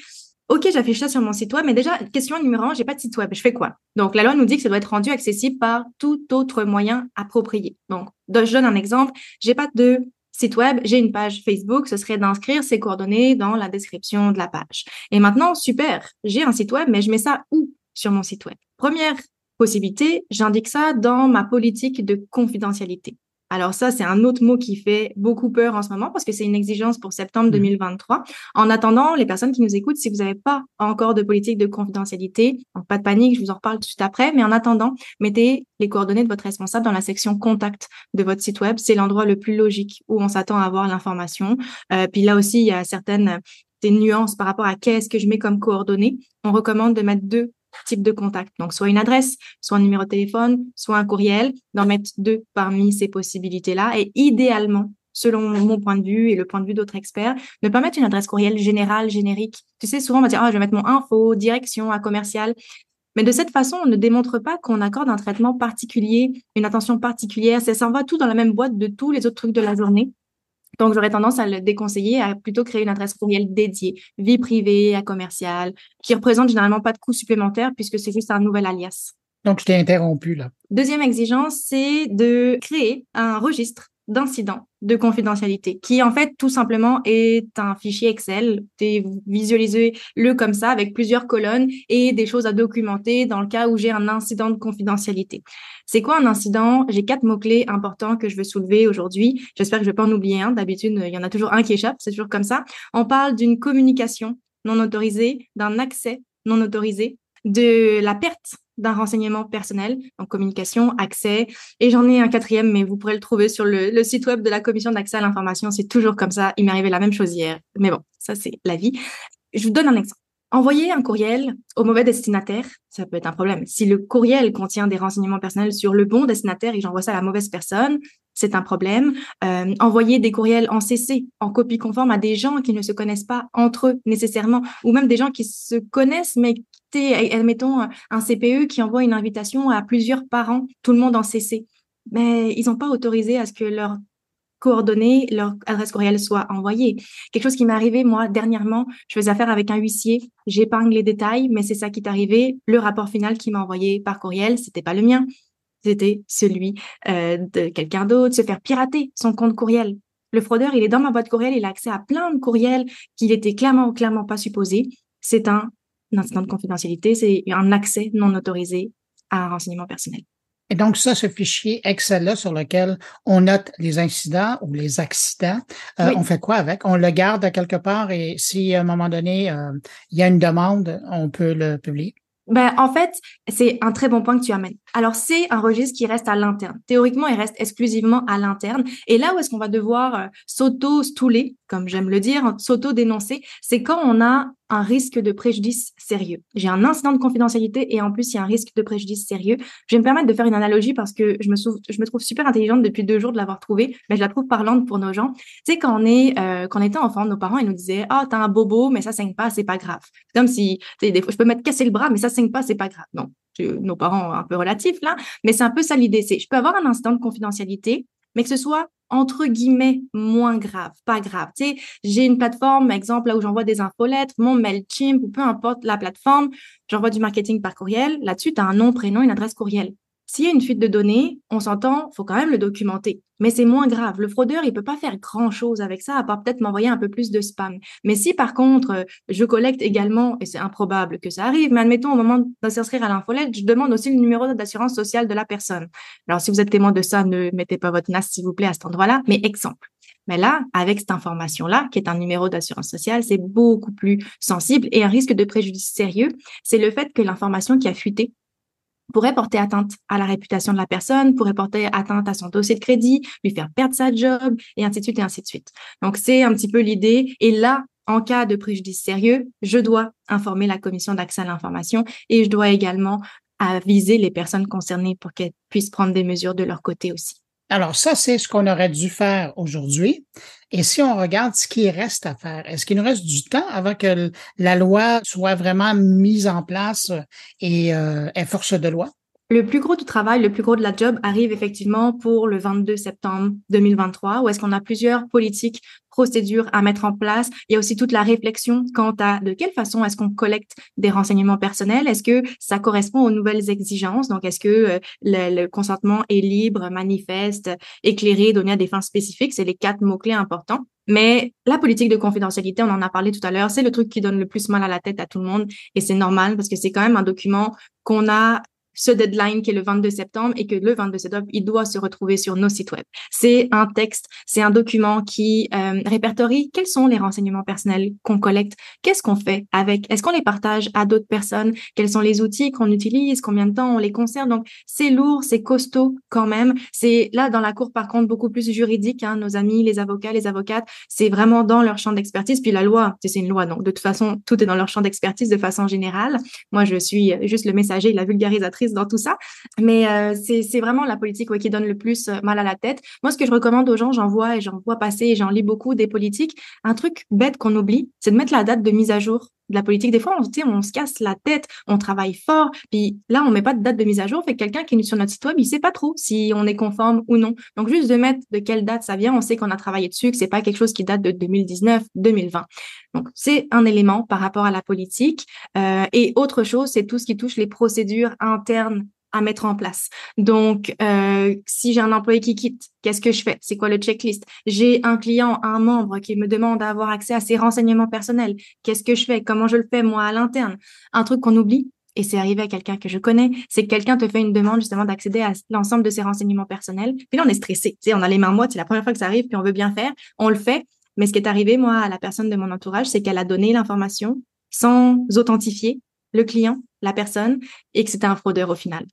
OK, j'affiche ça sur mon site web, mais déjà, question numéro un, j'ai pas de site web. Je fais quoi? Donc, la loi nous dit que ça doit être rendu accessible par tout autre moyen approprié. Donc, je donne un exemple. J'ai pas de site web, j'ai une page Facebook, ce serait d'inscrire ces coordonnées dans la description de la page. Et maintenant, super, j'ai un site web, mais je mets ça où sur mon site web? Première possibilité, j'indique ça dans ma politique de confidentialité. Alors ça, c'est un autre mot qui fait beaucoup peur en ce moment parce que c'est une exigence pour septembre 2023. Mmh. En attendant, les personnes qui nous écoutent, si vous n'avez pas encore de politique de confidentialité, pas de panique, je vous en reparle tout de suite après, mais en attendant, mettez les coordonnées de votre responsable dans la section contact de votre site web. C'est l'endroit le plus logique où on s'attend à avoir l'information. Euh, puis là aussi, il y a certaines des nuances par rapport à qu'est-ce que je mets comme coordonnées. On recommande de mettre deux type de contact. Donc, soit une adresse, soit un numéro de téléphone, soit un courriel, d'en mettre deux parmi ces possibilités-là. Et idéalement, selon mon point de vue et le point de vue d'autres experts, ne pas mettre une adresse courriel générale, générique. Tu sais, souvent, on va dire, ah, je vais mettre mon info, direction, à commercial. Mais de cette façon, on ne démontre pas qu'on accorde un traitement particulier, une attention particulière. Ça s'en va tout dans la même boîte de tous les autres trucs de la journée. Donc, j'aurais tendance à le déconseiller, à plutôt créer une adresse courriel dédiée, vie privée, à commercial, qui représente généralement pas de coûts supplémentaires puisque c'est juste un nouvel alias. Donc, je t'ai interrompu là. Deuxième exigence, c'est de créer un registre d'incidents de confidentialité, qui en fait tout simplement est un fichier Excel. Visualisez-le comme ça avec plusieurs colonnes et des choses à documenter dans le cas où j'ai un incident de confidentialité. C'est quoi un incident? J'ai quatre mots-clés importants que je veux soulever aujourd'hui. J'espère que je vais pas en oublier un. D'habitude, il y en a toujours un qui échappe, c'est toujours comme ça. On parle d'une communication non autorisée, d'un accès non autorisé, de la perte d'un renseignement personnel, donc communication, accès. Et j'en ai un quatrième, mais vous pourrez le trouver sur le, site web de la commission d'accès à l'information. C'est toujours comme ça. Il m'est arrivé la même chose hier. Mais bon, ça, c'est la vie. Je vous donne un exemple. Envoyer un courriel au mauvais destinataire, ça peut être un problème. Si le courriel contient des renseignements personnels sur le bon destinataire et j'envoie ça à la mauvaise personne, c'est un problème. Euh, envoyer des courriels en CC, en copie conforme à des gens qui ne se connaissent pas entre eux nécessairement, ou même des gens qui se connaissent mais admettons un CPE qui envoie une invitation à plusieurs parents, tout le monde en CC. Mais ils n'ont pas autorisé à ce que leurs coordonnées, leur adresse courriel soit envoyée. Quelque chose qui m'est arrivé, moi, dernièrement, je faisais affaire avec un huissier, j'épargne les détails, mais c'est ça qui est arrivé. Le rapport final qui m'a envoyé par courriel, c'était pas le mien, c'était celui euh, de quelqu'un d'autre, se faire pirater son compte courriel. Le fraudeur, il est dans ma boîte courriel, il a accès à plein de courriels qu'il était clairement ou clairement pas supposé. C'est un incident de confidentialité, c'est un accès non autorisé à un renseignement personnel. Et donc, ça, ce fichier Excel-là sur lequel on note les incidents ou les accidents, euh, on fait quoi avec? On le garde à quelque part et si à un moment donné, euh, il y a une demande, on peut le publier? Ben, en fait, c'est un très bon point que tu amènes. Alors, c'est un registre qui reste à l'interne. Théoriquement, il reste exclusivement à l'interne. Et là où est-ce qu'on va devoir euh, s'auto-stouler, comme j'aime le dire, s'auto-dénoncer, c'est quand on a un risque de préjudice sérieux. J'ai un incident de confidentialité et en plus, il y a un risque de préjudice sérieux. Je vais me permettre de faire une analogie parce que je me, me trouve super intelligente depuis deux jours de l'avoir trouvée, mais je la trouve parlante pour nos gens. Tu sais, quand on est, euh, quand on était enfant, nos parents, ils nous disaient, ah, oh, t'as un bobo, mais ça saigne pas, c'est pas grave. Comme si, des fois, je peux mettre casser le bras, mais ça saigne pas, c'est pas grave. Non. Nos parents un peu relatifs là, mais c'est un peu ça l'idée. C'est, je peux avoir un incident de confidentialité, mais que ce soit entre guillemets moins grave, pas grave. Tu j'ai une plateforme, exemple là où j'envoie des infolettres, mon Mailchimp ou peu importe la plateforme, j'envoie du marketing par courriel. Là-dessus, tu as un nom, prénom, une adresse courriel. S'il y a une fuite de données, on s'entend, faut quand même le documenter. Mais c'est moins grave. Le fraudeur, il peut pas faire grand chose avec ça, à part peut-être m'envoyer un peu plus de spam. Mais si par contre, je collecte également, et c'est improbable que ça arrive, mais admettons au moment de s'inscrire à l'infolette, je demande aussi le numéro d'assurance sociale de la personne. Alors si vous êtes témoin de ça, ne mettez pas votre NAS s'il vous plaît à cet endroit-là. Mais exemple. Mais là, avec cette information-là, qui est un numéro d'assurance sociale, c'est beaucoup plus sensible et un risque de préjudice sérieux, c'est le fait que l'information qui a fuité pourrait porter atteinte à la réputation de la personne, pourrait porter atteinte à son dossier de crédit, lui faire perdre sa job, et ainsi de suite, et ainsi de suite. Donc, c'est un petit peu l'idée. Et là, en cas de préjudice sérieux, je dois informer la commission d'accès à l'information et je dois également à viser les personnes concernées pour qu'elles puissent prendre des mesures de leur côté aussi. Alors, ça, c'est ce qu'on aurait dû faire aujourd'hui. Et si on regarde ce qui reste à faire, est-ce qu'il nous reste du temps avant que la loi soit vraiment mise en place et euh, est force de loi? Le plus gros du travail, le plus gros de la job arrive effectivement pour le 22 septembre 2023, où est-ce qu'on a plusieurs politiques, procédures à mettre en place. Il y a aussi toute la réflexion quant à de quelle façon est-ce qu'on collecte des renseignements personnels. Est-ce que ça correspond aux nouvelles exigences? Donc, est-ce que euh, le, consentement est libre, manifeste, éclairé, donné à des fins spécifiques? C'est les quatre mots-clés importants. Mais la politique de confidentialité, on en a parlé tout à l'heure, c'est le truc qui donne le plus mal à la tête à tout le monde et c'est normal parce que c'est quand même un document qu'on a ce deadline qui est le 22 septembre et que le 22 septembre, il doit se retrouver sur nos sites web. C'est un texte, c'est un document qui euh, répertorie quels sont les renseignements personnels qu'on collecte, qu'est-ce qu'on fait avec, est-ce qu'on les partage à d'autres personnes, quels sont les outils qu'on utilise, combien de temps on les conserve. Donc, c'est lourd, c'est costaud quand même. C'est là dans la cour, par contre, beaucoup plus juridique. Hein, nos amis, les avocats, les avocates, c'est vraiment dans leur champ d'expertise. Puis la loi, c'est une loi, donc de toute façon, tout est dans leur champ d'expertise de façon générale. Moi, je suis juste le messager, la vulgarisatrice dans tout ça. Mais euh, c'est vraiment la politique qui donne le plus euh, mal à la tête. Moi, ce que je recommande aux gens, j'en vois et j'en vois passer et j'en lis beaucoup des politiques. Un truc bête qu'on oublie, c'est de mettre la date de mise à jour de la politique. Des fois, on, se casse la tête, on travaille fort, puis là, on met pas de date de mise à jour. Fait que quelqu'un qui est sur notre site web, il sait pas trop si on est conforme ou non. Donc, juste de mettre de quelle date ça vient, on sait qu'on a travaillé dessus, que c'est pas quelque chose qui date de 2019, 2020. Donc, c'est un élément par rapport à la politique. Euh, et autre chose, c'est tout ce qui touche les procédures internes à mettre en place. Donc, euh, si j'ai un employé qui quitte, qu'est-ce que je fais? C'est quoi le checklist? J'ai un client, un membre qui me demande d'avoir accès à ses renseignements personnels. Qu'est-ce que je fais? Comment je le fais, moi, à l'interne? Un truc qu'on oublie, et c'est arrivé à quelqu'un que je connais, c'est que quelqu'un te fait une demande justement d'accéder à l'ensemble de ses renseignements personnels. Puis là, on est stressé. Tu sais, on a les mains moites, c'est la première fois que ça arrive, puis on veut bien faire. On le fait. Mais ce qui est arrivé, moi, à la personne de mon entourage, c'est qu'elle a donné l'information sans authentifier le client, la personne, et que c'était un fraudeur au final.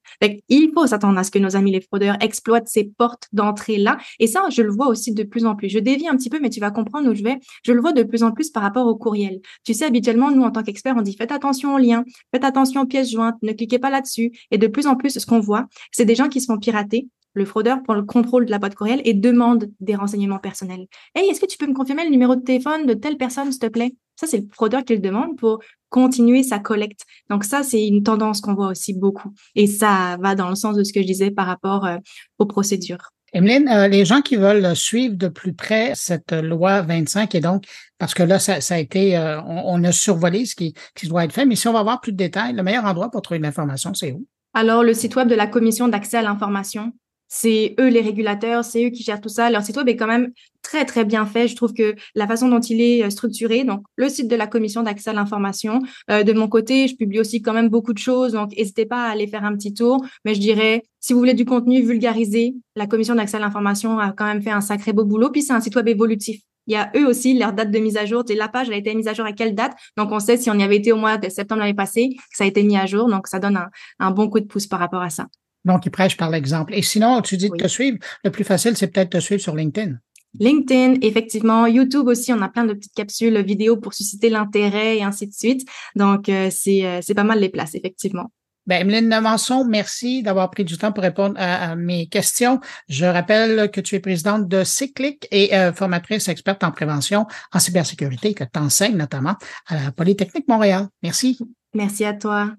il faut s'attendre à ce que nos amis les fraudeurs exploitent ces portes d'entrée-là. Et ça, je le vois aussi de plus en plus. Je dévie un petit peu, mais tu vas comprendre où je vais. Je le vois de plus en plus par rapport au courriel. Tu sais, habituellement, nous, en tant qu'experts, on dit faites attention aux liens, faites attention aux pièces jointes, ne cliquez pas là-dessus. Et de plus en plus, ce qu'on voit, c'est des gens qui se font pirater le fraudeur prend le contrôle de la boîte courriel et demande des renseignements personnels. Hey, est-ce que tu peux me confirmer le numéro de téléphone de telle personne, s'il te plaît? Ça, c'est le fraudeur qui le demande pour continuer sa collecte. Donc ça, c'est une tendance qu'on voit aussi beaucoup. Et ça va dans le sens de ce que je disais par rapport euh, aux procédures. Emeline, euh, les gens qui veulent suivre de plus près cette loi 25 et donc, parce que là, ça, a été, euh, on, a survolé ce qui, qui doit être fait, mais si on va avoir plus de détails, le meilleur endroit pour trouver l'information, c'est où? Alors, le site web de la Commission d'accès à l'information, c'est eux les régulateurs, c'est eux qui gèrent tout ça. Leur site web est quand même très, très bien fait. Je trouve que la façon dont il est euh, structuré, donc le site de la commission d'accès à l'information, euh, de mon côté, je publie aussi quand même beaucoup de choses, donc n'hésitez pas à aller faire un petit tour. Mais je dirais, si vous voulez du contenu vulgarisé, la commission d'accès à l'information a quand même fait un sacré beau boulot. Puis c'est un site web évolutif. Il y a eux aussi leur date de mise à jour. La page, elle a été mise à jour à quelle date? Donc, on sait si on y avait été au mois de septembre l'année passée, que ça a été mis à jour. Donc, ça donne un, un bon coup de pouce par rapport à ça. Donc, il prêche par l'exemple. Et sinon, tu dis de te suivre. Le plus facile, c'est peut-être de te suivre sur LinkedIn. LinkedIn, effectivement, YouTube aussi, on a plein de petites capsules vidéo pour susciter l'intérêt et ainsi de suite. Donc, euh, euh, c'est pas mal les places, effectivement. Ben, Emeline Nevançon, merci d'avoir pris du temps pour répondre à, mes questions. Je rappelle que tu es présidente de Cyclic et euh, formatrice experte en prévention en cybersécurité, que tu enseignes notamment à la Polytechnique Montréal. Merci. Merci à toi.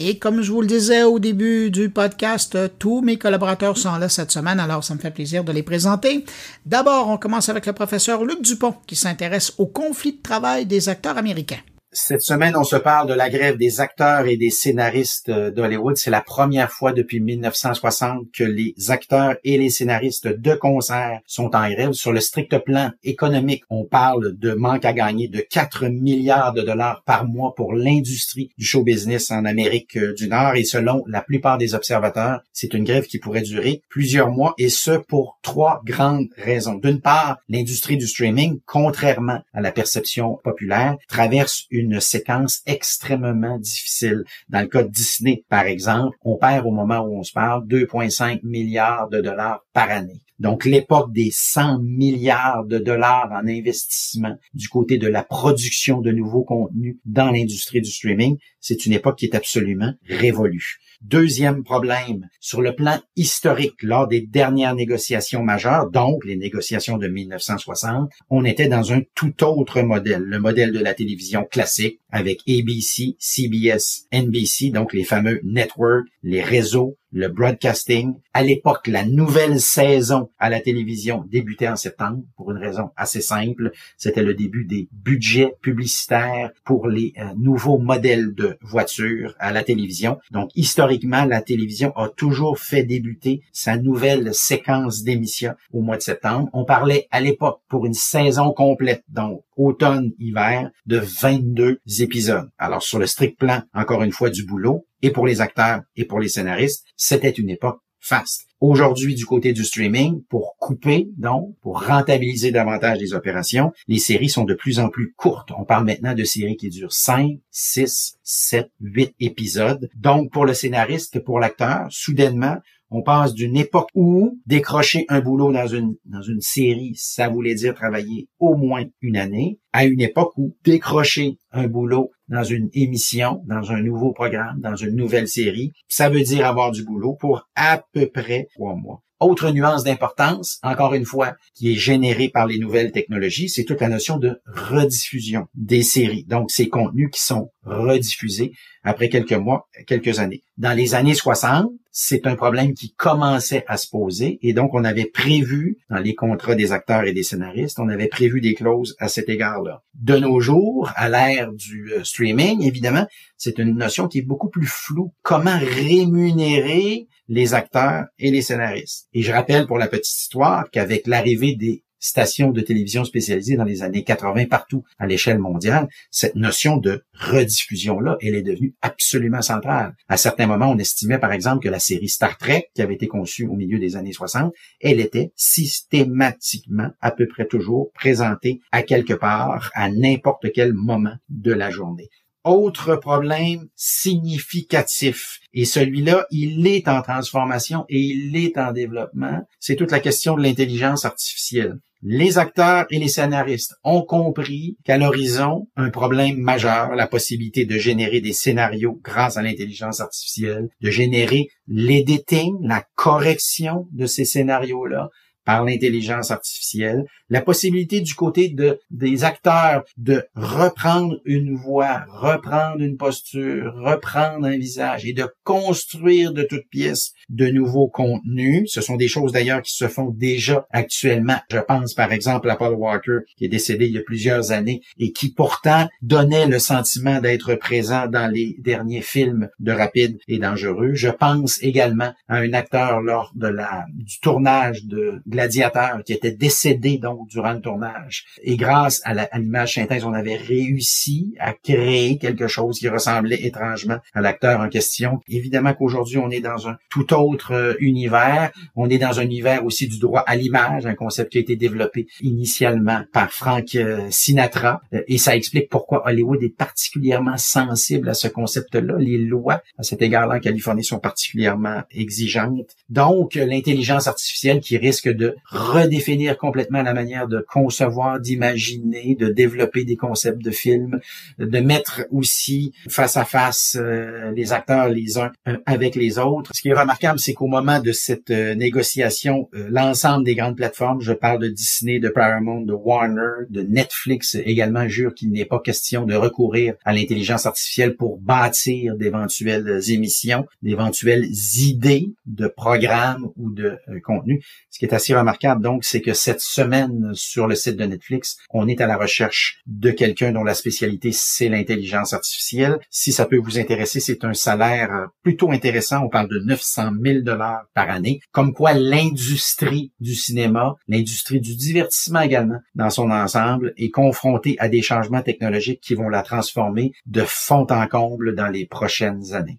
Et comme je vous le disais au début du podcast, tous mes collaborateurs sont là cette semaine, alors ça me fait plaisir de les présenter. D'abord, on commence avec le professeur Luc Dupont, qui s'intéresse au conflit de travail des acteurs américains. Cette semaine, on se parle de la grève des acteurs et des scénaristes d'Hollywood. C'est la première fois depuis 1960 que les acteurs et les scénaristes de concert sont en grève. Sur le strict plan économique, on parle de manque à gagner de 4 milliards de dollars par mois pour l'industrie du show business en Amérique euh, du Nord. Et selon la plupart des observateurs, c'est une grève qui pourrait durer plusieurs mois et ce pour trois grandes raisons. D'une part, l'industrie du streaming, contrairement à la perception populaire, traverse une séquence extrêmement difficile. Dans le cas de Disney, par exemple, on perd au moment où on se parle 2,5 milliards de dollars par année. Donc, l'époque des 100 milliards de dollars en investissement du côté de la production de nouveaux contenus dans l'industrie du streaming, c'est une époque qui est absolument révolue. Deuxième problème, sur le plan historique, lors des dernières négociations majeures, donc les négociations de 1960, on était dans un tout autre modèle, le modèle de la télévision classique avec ABC, CBS, NBC, donc les fameux networks, les réseaux, le broadcasting. À l'époque, la nouvelle saison à la télévision débutait en septembre pour une raison assez simple. C'était le début des budgets publicitaires pour les euh, nouveaux modèles de voitures à la télévision. Donc, historiquement, la télévision a toujours fait débuter sa nouvelle séquence d'émissions au mois de septembre. On parlait à l'époque pour une saison complète, donc automne-hiver, de 22 épisodes. Alors, sur le strict plan, encore une fois, du boulot, et pour les acteurs et pour les scénaristes, c'était une époque faste. Aujourd'hui, du côté du streaming, pour couper, donc, pour rentabiliser davantage les opérations, les séries sont de plus en plus courtes. On parle maintenant de séries qui durent 5, 6, 7, 8 épisodes. Donc, pour le scénariste que pour l'acteur, soudainement, on passe d'une époque où décrocher un boulot dans une, dans une série, ça voulait dire travailler au moins une année, à une époque où décrocher un boulot dans une émission, dans un nouveau programme, dans une nouvelle série, ça veut dire avoir du boulot pour à peu près trois mois. Autre nuance d'importance, encore une fois, qui est générée par les nouvelles technologies, c'est toute la notion de rediffusion des séries. Donc, ces contenus qui sont rediffusés après quelques mois, quelques années. Dans les années 60, c'est un problème qui commençait à se poser et donc on avait prévu dans les contrats des acteurs et des scénaristes, on avait prévu des clauses à cet égard-là. De nos jours, à l'ère du euh, streaming, évidemment, c'est une notion qui est beaucoup plus floue. Comment rémunérer les acteurs et les scénaristes? Et je rappelle pour la petite histoire qu'avec l'arrivée des stations de télévision spécialisées dans les années 80 partout à l'échelle mondiale, cette notion de rediffusion-là, elle est devenue absolument centrale. À certains moments, on estimait par exemple que la série Star Trek, qui avait été conçue au milieu des années 60, elle était systématiquement, à peu près toujours, présentée à quelque part, à n'importe quel moment de la journée autre problème significatif. Et celui-là, il est en transformation et il est en développement. C'est toute la question de l'intelligence artificielle. Les acteurs et les scénaristes ont compris qu'à l'horizon, un problème majeur, la possibilité de générer des scénarios grâce à l'intelligence artificielle, de générer l'editing, la correction de ces scénarios-là, par l'intelligence artificielle, la possibilité du côté de, des acteurs de reprendre une voix, reprendre une posture, reprendre un visage et de construire de toutes pièces de nouveaux contenus. Ce sont des choses d'ailleurs qui se font déjà actuellement. Je pense par exemple à Paul Walker qui est décédé il y a plusieurs années et qui pourtant donnait le sentiment d'être présent dans les derniers films de Rapide et Dangereux. Je pense également à un acteur lors de la, du tournage de Gladiateur qui était décédé donc durant le tournage. Et grâce à l'image synthèse, on avait réussi à créer quelque chose qui ressemblait étrangement à l'acteur en question. Évidemment qu'aujourd'hui, on est dans un tout autre euh, univers. On est dans un univers aussi du droit à l'image, un concept qui a été développé initialement par Frank euh, Sinatra. Euh, et ça explique pourquoi Hollywood est particulièrement sensible à ce concept-là. Les lois à cet égard-là en Californie sont particulièrement exigeantes. Donc, l'intelligence artificielle qui risque de redéfinir complètement la manière de concevoir, d'imaginer, de développer des concepts de films, de mettre aussi face à face euh, les acteurs les uns euh, avec les autres. Ce qui est remarquable, c'est qu'au moment de cette euh, négociation, l'ensemble des grandes plateformes, je parle de Disney, de Paramount, de Warner, de Netflix également, jure qu'il n'est pas question de recourir à l'intelligence artificielle pour bâtir d'éventuelles émissions, d'éventuelles idées de programmes ou de contenu. Ce qui est assez remarquable, donc, c'est que cette semaine, sur le site de Netflix, on est à la recherche de quelqu'un dont la spécialité, c'est l'intelligence artificielle. Si ça peut vous intéresser, c'est un salaire plutôt intéressant. On parle de 900 000 dollars par année. Comme quoi, l'industrie du cinéma, l'industrie du divertissement également, dans son ensemble, est confrontée à des changements technologiques qui vont la transformer de fond en comble dans les prochaines années.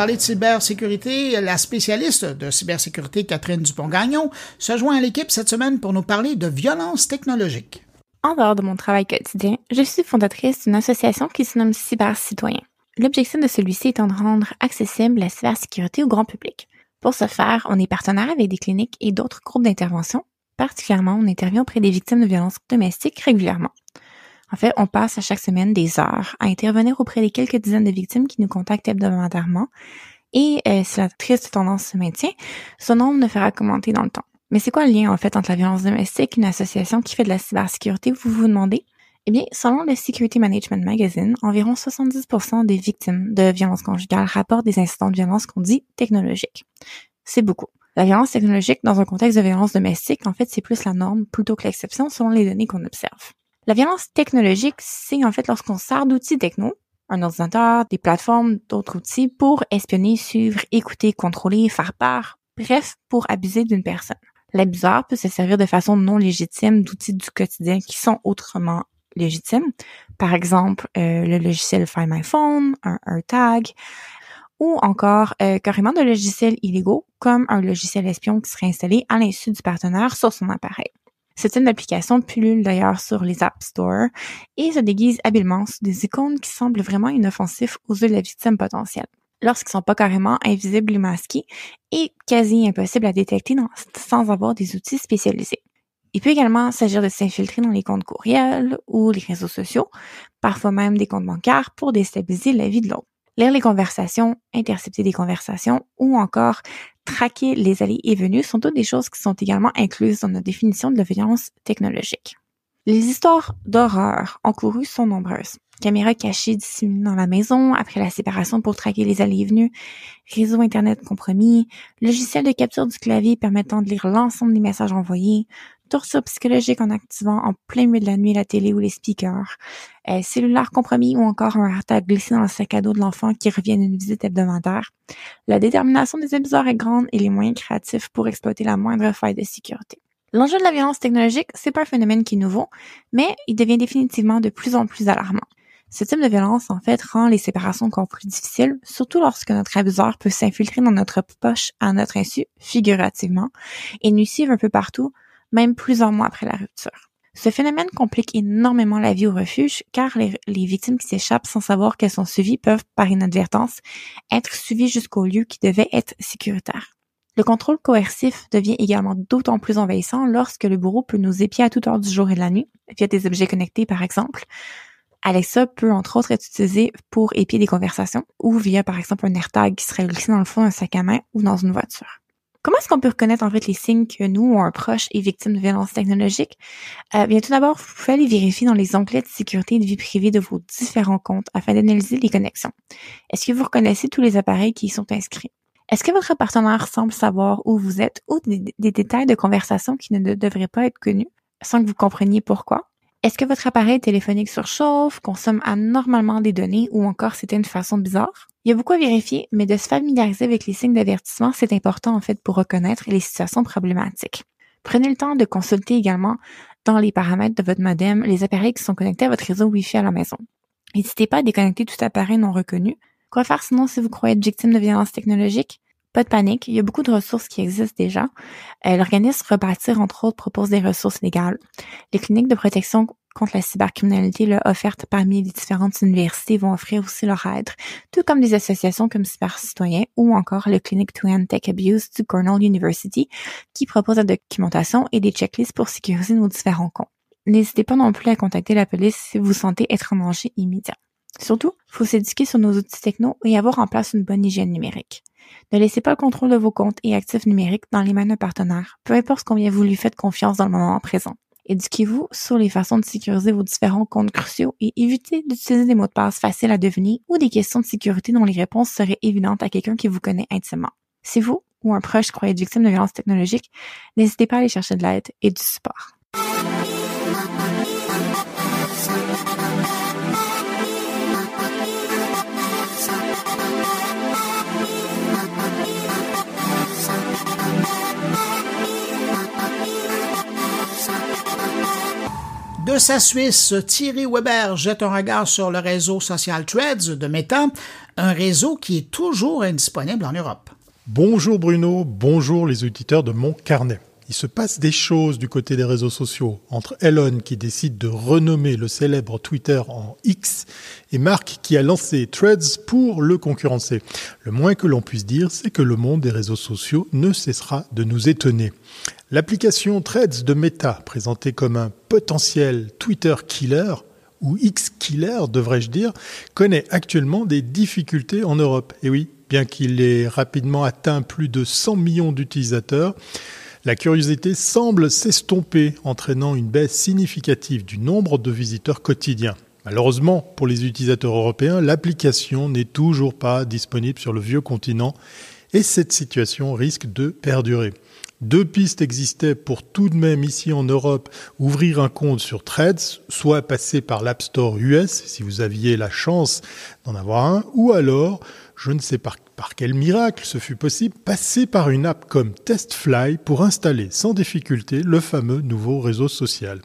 Parler de cybersécurité, la spécialiste de cybersécurité Catherine Dupont-Gagnon se joint à l'équipe cette semaine pour nous parler de violence technologique. En dehors de mon travail quotidien, je suis fondatrice d'une association qui se nomme Cybercitoyen. L'objectif de celui-ci étant de rendre accessible la cybersécurité au grand public. Pour ce faire, on est partenaire avec des cliniques et d'autres groupes d'intervention. Particulièrement, on intervient auprès des victimes de violences domestiques régulièrement. En fait, on passe à chaque semaine des heures à intervenir auprès des quelques dizaines de victimes qui nous contactent hebdomadairement. Et euh, si la triste tendance se maintient, son nombre ne fera qu'augmenter dans le temps. Mais c'est quoi le lien en fait entre la violence domestique et une association qui fait de la cybersécurité, vous vous demandez? Eh bien, selon le Security Management Magazine, environ 70% des victimes de violences conjugales rapportent des incidents de violence qu'on dit technologiques. C'est beaucoup. La violence technologique dans un contexte de violence domestique, en fait, c'est plus la norme plutôt que l'exception selon les données qu'on observe. La violence technologique, c'est en fait lorsqu'on sert d'outils techno, un ordinateur, des plateformes, d'autres outils pour espionner, suivre, écouter, contrôler, faire part, bref, pour abuser d'une personne. L'abuseur peut se servir de façon non légitime d'outils du quotidien qui sont autrement légitimes. Par exemple, euh, le logiciel Find My Phone, un, tag, ou encore euh, carrément de logiciels illégaux comme un logiciel espion qui serait installé à l'insu du partenaire sur son appareil. Ce type d'application pullule d'ailleurs sur les App Store et se déguise habilement sous des icônes qui semblent vraiment inoffensifs aux yeux de la victime potentielle. Lorsqu'ils sont pas carrément invisibles ou masqués et quasi impossibles à détecter sans avoir des outils spécialisés. Il peut également s'agir de s'infiltrer dans les comptes courriels ou les réseaux sociaux, parfois même des comptes bancaires pour déstabiliser la vie de l'autre lire les conversations, intercepter des conversations ou encore traquer les allées et venues sont toutes des choses qui sont également incluses dans notre définition de la violence technologique. Les histoires d'horreur encourues sont nombreuses. Caméras cachées dissimulées dans la maison après la séparation pour traquer les allées et venues, réseau Internet compromis, logiciel de capture du clavier permettant de lire l'ensemble des messages envoyés, torture psychologique en activant en plein milieu de la nuit la télé ou les speakers, euh, cellulaire compromis ou encore un AirTag glissé dans le sac à dos de l'enfant qui revient d'une visite hebdomadaire. La détermination des abuseurs est grande et les moyens créatifs pour exploiter la moindre faille de sécurité. L'enjeu de la violence technologique, c'est pas un phénomène qui est nouveau, mais il devient définitivement de plus en plus alarmant. Ce type de violence, en fait, rend les séparations encore plus difficiles, surtout lorsque notre abuseur peut s'infiltrer dans notre poche à notre insu, figurativement, et nous suivre un peu partout, même plusieurs mois après la rupture. Ce phénomène complique énormément la vie au refuge car les, victimes qui s'échappent sans savoir qu'elles sont suivies peuvent, par inadvertance, être suivies jusqu'au lieu qui devait être sécuritaire. Le contrôle coercif devient également d'autant plus envahissant lorsque le bourreau peut nous épier à toute heure du jour et de la nuit, via des objets connectés par exemple. Alexa peut entre autres être utilisée pour épier des conversations ou via par exemple un AirTag qui serait glissé dans le fond d'un sac à main ou dans une voiture. Comment est-ce qu'on peut reconnaître en fait les signes que nous ou un proche est victime de violence technologique? Euh, bien, tout d'abord, vous pouvez aller vérifier dans les onglets de sécurité et de vie privée de vos différents comptes afin d'analyser les connexions. Est-ce que vous reconnaissez tous les appareils qui y sont inscrits? Est-ce que votre partenaire semble savoir où vous êtes ou des, des détails de conversation qui ne devraient pas être connus sans que vous compreniez pourquoi? Est-ce que votre appareil téléphonique surchauffe, consomme anormalement des données ou encore c'était une façon bizarre? Il y a beaucoup à vérifier, mais de se familiariser avec les signes d'avertissement, c'est important en fait pour reconnaître les situations problématiques. Prenez le temps de consulter également dans les paramètres de votre modem les appareils qui sont connectés à votre réseau Wi-Fi à la maison. N'hésitez pas à déconnecter tout appareil non reconnu. Quoi faire sinon si vous croyez être victime de violence technologique? Pas de panique, il y a beaucoup de ressources qui existent déjà. Euh, L'organisme Rebâtir, entre autres, propose des ressources légales. Les cliniques de protection contre la cybercriminalité là, parmi les différentes universités vont offrir aussi leur aide, tout comme des associations comme Cyber Citoyen ou encore le Clinic to End Tech Abuse du Cornell University qui propose la documentation et des checklists pour sécuriser nos différents comptes. N'hésitez pas non plus à contacter la police si vous sentez être en danger immédiat. Surtout, il faut s'éduquer sur nos outils techno et avoir en place une bonne hygiène numérique. Ne laissez pas le contrôle de vos comptes et actifs numériques dans les mains d'un partenaire, peu importe combien vous lui faites confiance dans le moment présent. Éduquez-vous sur les façons de sécuriser vos différents comptes cruciaux et évitez d'utiliser des mots de passe faciles à deviner ou des questions de sécurité dont les réponses seraient évidentes à quelqu'un qui vous connaît intimement. Si vous ou un proche croyez être victime de violences technologiques, n'hésitez pas à aller chercher de l'aide et du support. De sa Suisse, Thierry Weber jette un regard sur le réseau social Threads de Meta, un réseau qui est toujours indisponible en Europe. Bonjour Bruno, bonjour les auditeurs de mon carnet. Il se passe des choses du côté des réseaux sociaux entre Elon qui décide de renommer le célèbre Twitter en X et Mark qui a lancé Threads pour le concurrencer. Le moins que l'on puisse dire, c'est que le monde des réseaux sociaux ne cessera de nous étonner. L'application Threads de Meta, présentée comme un potentiel Twitter killer, ou X-killer devrais-je dire, connaît actuellement des difficultés en Europe. Et oui, bien qu'il ait rapidement atteint plus de 100 millions d'utilisateurs, la curiosité semble s'estomper, entraînant une baisse significative du nombre de visiteurs quotidiens. Malheureusement, pour les utilisateurs européens, l'application n'est toujours pas disponible sur le vieux continent et cette situation risque de perdurer. Deux pistes existaient pour tout de même ici en Europe ouvrir un compte sur Threads, soit passer par l'App Store US si vous aviez la chance d'en avoir un, ou alors, je ne sais par, par quel miracle ce fut possible, passer par une app comme TestFly pour installer sans difficulté le fameux nouveau réseau social.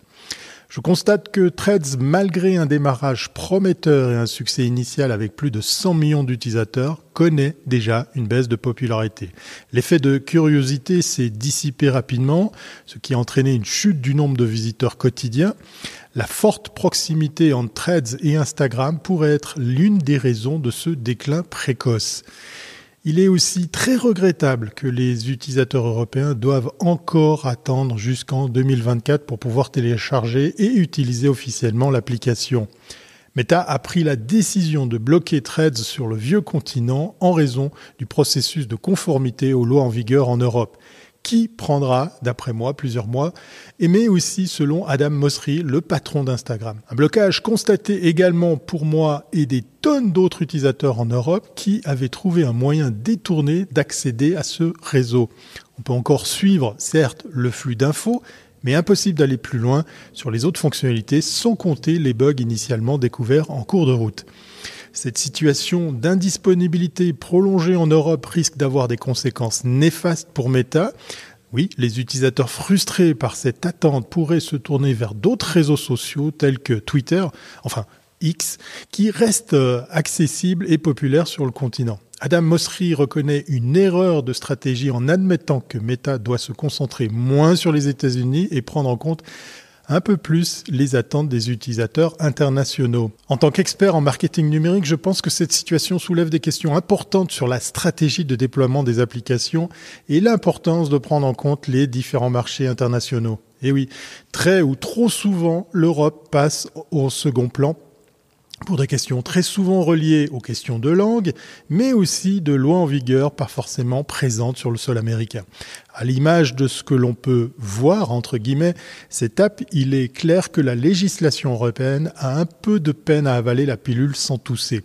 Je constate que Threads, malgré un démarrage prometteur et un succès initial avec plus de 100 millions d'utilisateurs, connaît déjà une baisse de popularité. L'effet de curiosité s'est dissipé rapidement, ce qui a entraîné une chute du nombre de visiteurs quotidiens. La forte proximité entre Threads et Instagram pourrait être l'une des raisons de ce déclin précoce. Il est aussi très regrettable que les utilisateurs européens doivent encore attendre jusqu'en 2024 pour pouvoir télécharger et utiliser officiellement l'application. Meta a pris la décision de bloquer Threads sur le vieux continent en raison du processus de conformité aux lois en vigueur en Europe qui prendra, d'après moi, plusieurs mois, et mais aussi selon Adam Mosseri, le patron d'Instagram. Un blocage constaté également pour moi et des tonnes d'autres utilisateurs en Europe qui avaient trouvé un moyen détourné d'accéder à ce réseau. On peut encore suivre, certes, le flux d'infos, mais impossible d'aller plus loin sur les autres fonctionnalités sans compter les bugs initialement découverts en cours de route. Cette situation d'indisponibilité prolongée en Europe risque d'avoir des conséquences néfastes pour Meta. Oui, les utilisateurs frustrés par cette attente pourraient se tourner vers d'autres réseaux sociaux tels que Twitter, enfin X, qui restent euh, accessibles et populaires sur le continent. Adam Mosseri reconnaît une erreur de stratégie en admettant que Meta doit se concentrer moins sur les États-Unis et prendre en compte un peu plus les attentes des utilisateurs internationaux. En tant qu'expert en marketing numérique, je pense que cette situation soulève des questions importantes sur la stratégie de déploiement des applications et l'importance de prendre en compte les différents marchés internationaux. Et oui, très ou trop souvent, l'Europe passe au second plan pour des questions très souvent reliées aux questions de langue, mais aussi de lois en vigueur pas forcément présentes sur le sol américain. À l'image de ce que l'on peut voir, entre guillemets, cette étape, il est clair que la législation européenne a un peu de peine à avaler la pilule sans tousser.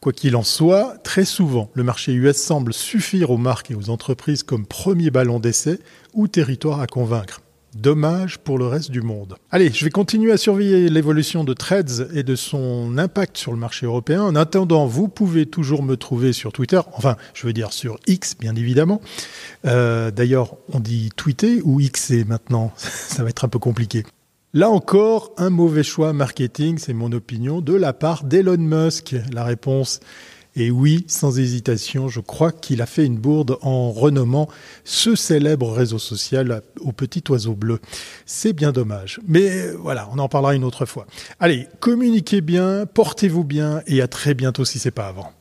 Quoi qu'il en soit, très souvent, le marché US semble suffire aux marques et aux entreprises comme premier ballon d'essai ou territoire à convaincre. Dommage pour le reste du monde. Allez, je vais continuer à surveiller l'évolution de Threads et de son impact sur le marché européen. En attendant, vous pouvez toujours me trouver sur Twitter, enfin, je veux dire sur X, bien évidemment. Euh, D'ailleurs, on dit tweeter ou Xer maintenant, *laughs* ça va être un peu compliqué. Là encore, un mauvais choix marketing, c'est mon opinion, de la part d'Elon Musk. La réponse et oui, sans hésitation, je crois qu'il a fait une bourde en renommant ce célèbre réseau social au petit oiseau bleu. C'est bien dommage. Mais voilà, on en parlera une autre fois. Allez, communiquez bien, portez-vous bien et à très bientôt si c'est pas avant.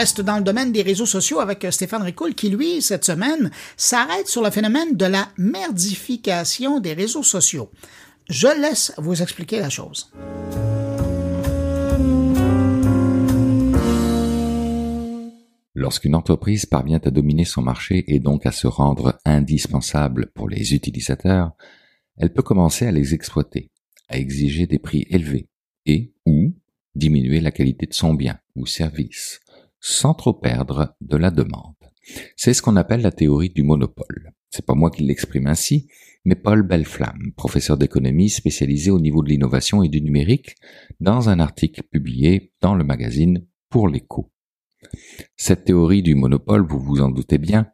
Reste dans le domaine des réseaux sociaux avec euh, Stéphane Ricoul qui, lui, cette semaine, s'arrête sur le phénomène de la merdification des réseaux sociaux. Je laisse vous expliquer la chose. Lorsqu'une entreprise parvient à dominer son marché et donc à se rendre indispensable pour les utilisateurs, elle peut commencer à les exploiter, à exiger des prix élevés et ou diminuer la qualité de son bien ou service, sans trop perdre de la demande. C'est ce qu'on appelle la théorie du monopole. C'est pas moi qui l'exprime ainsi, mais Paul Belleflamme, professeur d'économie spécialisé au niveau de l'innovation et du numérique, dans un article publié dans le magazine Pour l'écho. Cette théorie du monopole, vous vous en doutez bien,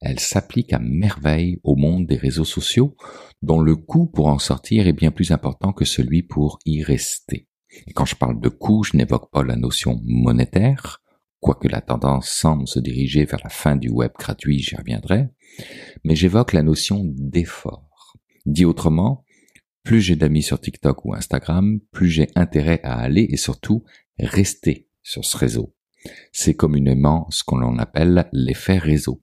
elle s'applique à merveille au monde des réseaux sociaux, dont le coût pour en sortir est bien plus important que celui pour y rester. Et quand je parle de coût, je n'évoque pas la notion monétaire, quoique la tendance semble se diriger vers la fin du web gratuit, j'y reviendrai, mais j'évoque la notion d'effort. Dit autrement, plus j'ai d'amis sur TikTok ou Instagram, plus j'ai intérêt à aller et surtout rester sur ce réseau. C'est communément ce qu'on appelle l'effet réseau.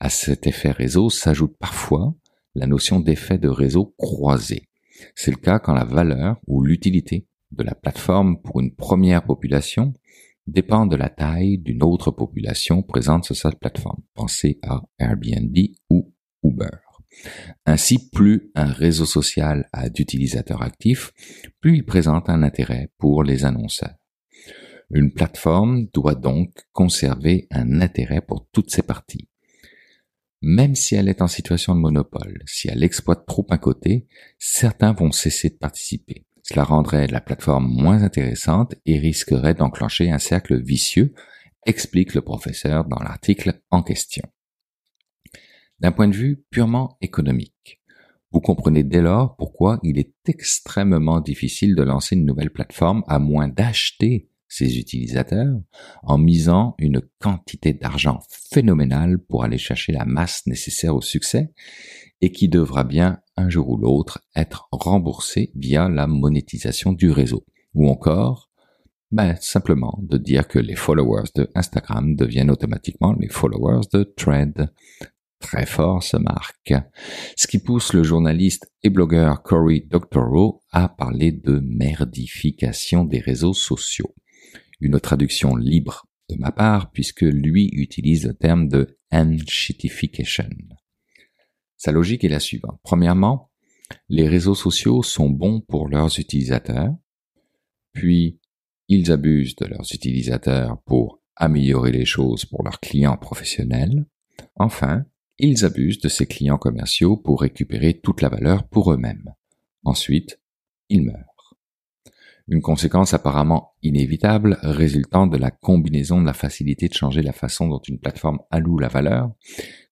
À cet effet réseau s'ajoute parfois la notion d'effet de réseau croisé. C'est le cas quand la valeur ou l'utilité de la plateforme pour une première population dépend de la taille d'une autre population présente sur cette plateforme. Pensez à Airbnb ou Uber. Ainsi, plus un réseau social a d'utilisateurs actifs, plus il présente un intérêt pour les annonceurs. Une plateforme doit donc conserver un intérêt pour toutes ses parties. Même si elle est en situation de monopole, si elle exploite trop un côté, certains vont cesser de participer. Cela rendrait la plateforme moins intéressante et risquerait d'enclencher un cercle vicieux, explique le professeur dans l'article en question. D'un point de vue purement économique, vous comprenez dès lors pourquoi il est extrêmement difficile de lancer une nouvelle plateforme à moins d'acheter ses utilisateurs en misant une quantité d'argent phénoménale pour aller chercher la masse nécessaire au succès et qui devra bien un jour ou l'autre être remboursé via la monétisation du réseau. Ou encore, ben, simplement de dire que les followers de Instagram deviennent automatiquement les followers de Thread. Très fort ce marque. Ce qui pousse le journaliste et blogueur Cory Doctorow à parler de merdification des réseaux sociaux une traduction libre de ma part puisque lui utilise le terme de enshitification. Sa logique est la suivante. Premièrement, les réseaux sociaux sont bons pour leurs utilisateurs, puis ils abusent de leurs utilisateurs pour améliorer les choses pour leurs clients professionnels. Enfin, ils abusent de ces clients commerciaux pour récupérer toute la valeur pour eux-mêmes. Ensuite, ils meurent une conséquence apparemment inévitable résultant de la combinaison de la facilité de changer la façon dont une plateforme alloue la valeur,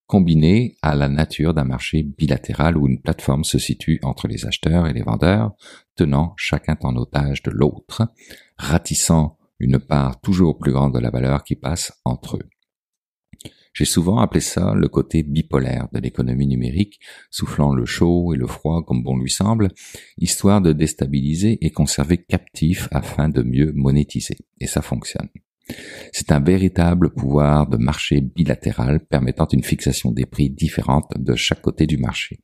combinée à la nature d'un marché bilatéral où une plateforme se situe entre les acheteurs et les vendeurs, tenant chacun en otage de l'autre, ratissant une part toujours plus grande de la valeur qui passe entre eux. J'ai souvent appelé ça le côté bipolaire de l'économie numérique, soufflant le chaud et le froid comme bon lui semble, histoire de déstabiliser et conserver captif afin de mieux monétiser. Et ça fonctionne. C'est un véritable pouvoir de marché bilatéral permettant une fixation des prix différentes de chaque côté du marché.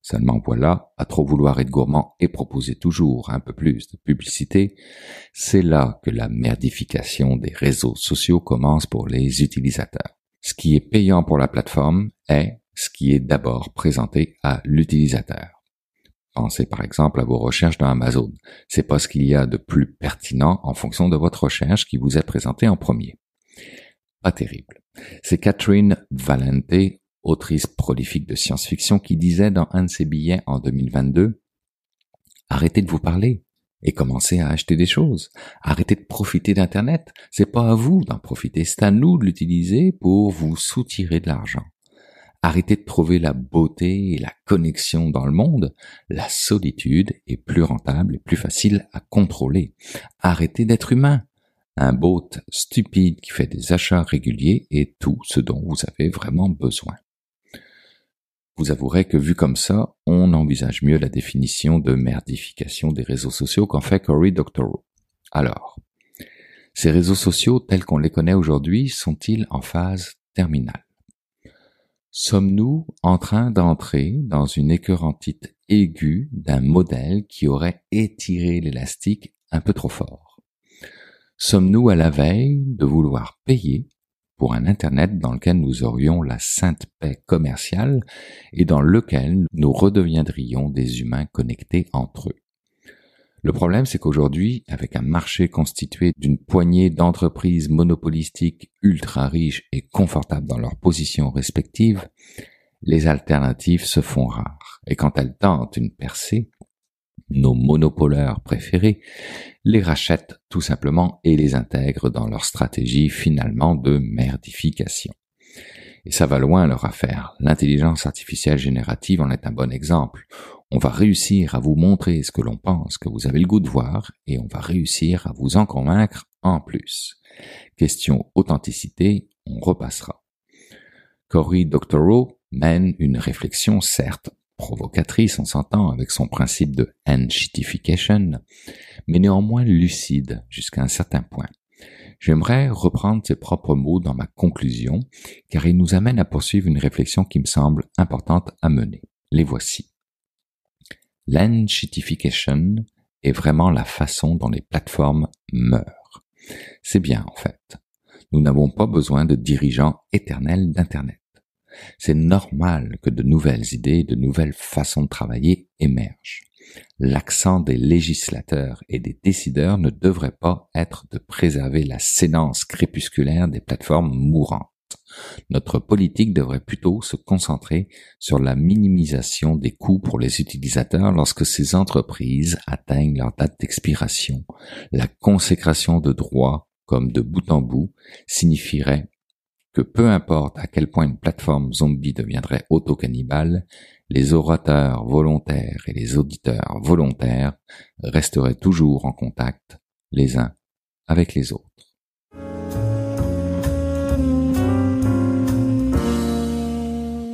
Seulement voilà, à trop vouloir être gourmand et proposer toujours un peu plus de publicité, c'est là que la merdification des réseaux sociaux commence pour les utilisateurs. Ce qui est payant pour la plateforme est ce qui est d'abord présenté à l'utilisateur. Pensez par exemple à vos recherches dans Amazon. C'est pas ce qu'il y a de plus pertinent en fonction de votre recherche qui vous est présenté en premier. Pas terrible. C'est Catherine Valente, autrice prolifique de science-fiction, qui disait dans un de ses billets en 2022 Arrêtez de vous parler et commencez à acheter des choses. Arrêtez de profiter d'Internet. C'est pas à vous d'en profiter, c'est à nous de l'utiliser pour vous soutirer de l'argent. Arrêtez de trouver la beauté et la connexion dans le monde. La solitude est plus rentable et plus facile à contrôler. Arrêtez d'être humain. Un bot stupide qui fait des achats réguliers est tout ce dont vous avez vraiment besoin. Vous avouerez que vu comme ça, on envisage mieux la définition de merdification des réseaux sociaux qu'en fait Cory Doctorow. Alors, Ces réseaux sociaux tels qu'on les connaît aujourd'hui sont-ils en phase terminale? Sommes-nous en train d'entrer dans une écœurantite aiguë d'un modèle qui aurait étiré l'élastique un peu trop fort? Sommes-nous à la veille de vouloir payer pour un Internet dans lequel nous aurions la sainte paix commerciale et dans lequel nous redeviendrions des humains connectés entre eux? Le problème, c'est qu'aujourd'hui, avec un marché constitué d'une poignée d'entreprises monopolistiques ultra riches et confortables dans leurs positions respectives, les alternatives se font rares. Et quand elles tentent une percée, nos monopoleurs préférés les rachètent tout simplement et les intègrent dans leur stratégie finalement de merdification. Et ça va loin leur affaire. L'intelligence artificielle générative en est un bon exemple. On va réussir à vous montrer ce que l'on pense que vous avez le goût de voir et on va réussir à vous en convaincre en plus. Question authenticité, on repassera. Cory Doctorow mène une réflexion certes provocatrice, on s'entend, avec son principe de enshitification, mais néanmoins lucide jusqu'à un certain point. J'aimerais reprendre ses propres mots dans ma conclusion, car il nous amène à poursuivre une réflexion qui me semble importante à mener. Les voici. L'enshitification est vraiment la façon dont les plateformes meurent. C'est bien en fait. Nous n'avons pas besoin de dirigeants éternels d'Internet. C'est normal que de nouvelles idées, de nouvelles façons de travailler émergent l'accent des législateurs et des décideurs ne devrait pas être de préserver la séance crépusculaire des plateformes mourantes. Notre politique devrait plutôt se concentrer sur la minimisation des coûts pour les utilisateurs lorsque ces entreprises atteignent leur date d'expiration. La consécration de droits, comme de bout en bout, signifierait que peu importe à quel point une plateforme zombie deviendrait auto-cannibale, les orateurs volontaires et les auditeurs volontaires resteraient toujours en contact les uns avec les autres.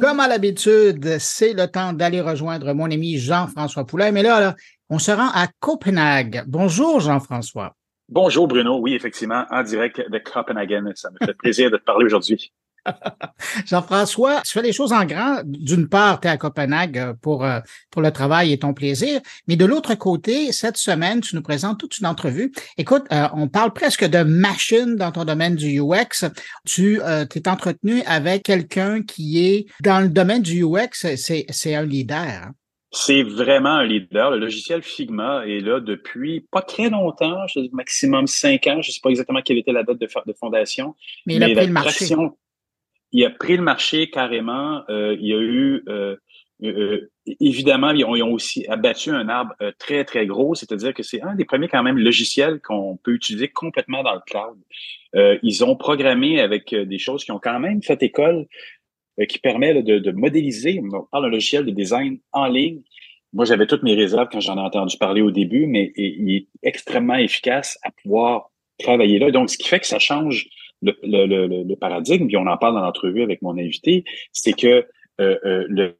Comme à l'habitude, c'est le temps d'aller rejoindre mon ami Jean-François Poulet. Mais là, là, on se rend à Copenhague. Bonjour Jean-François. Bonjour Bruno. Oui, effectivement, en direct de Copenhague. Ça me fait plaisir de te parler aujourd'hui. Jean-François, tu fais les choses en grand. D'une part, tu es à Copenhague euh, pour, euh, pour le travail et ton plaisir, mais de l'autre côté, cette semaine, tu nous présentes toute une entrevue. Écoute, euh, on parle presque de machine dans ton domaine du UX. Tu t'es entretenu avec quelqu'un qui est dans le domaine du UX, c'est un leader. Hein? C'est vraiment un leader. Le logiciel Figma est là depuis pas très longtemps, maximum cinq ans. Je ne sais pas exactement quelle était la date de, fondation. Mais il a pris le marché il a pris le marché carrément. Euh, il y a eu, euh, euh, évidemment, ils ont, ils ont, aussi abattu un arbre très, très gros, c'est-à-dire que c'est un des premiers quand même logiciels qu'on peut utiliser complètement dans le cloud. ils ont programmé avec des choses qui ont quand même fait école, qui permet de, de, modéliser, on parle d'un logiciel de design en ligne. Moi, j'avais toutes mes réserves quand j'en ai entendu parler au début, mais il est extrêmement efficace à pouvoir travailler là. Donc, ce qui fait que ça change le, le, le, paradigme, puis on en parle dans l'entrevue avec mon invité, c'est que euh, euh, le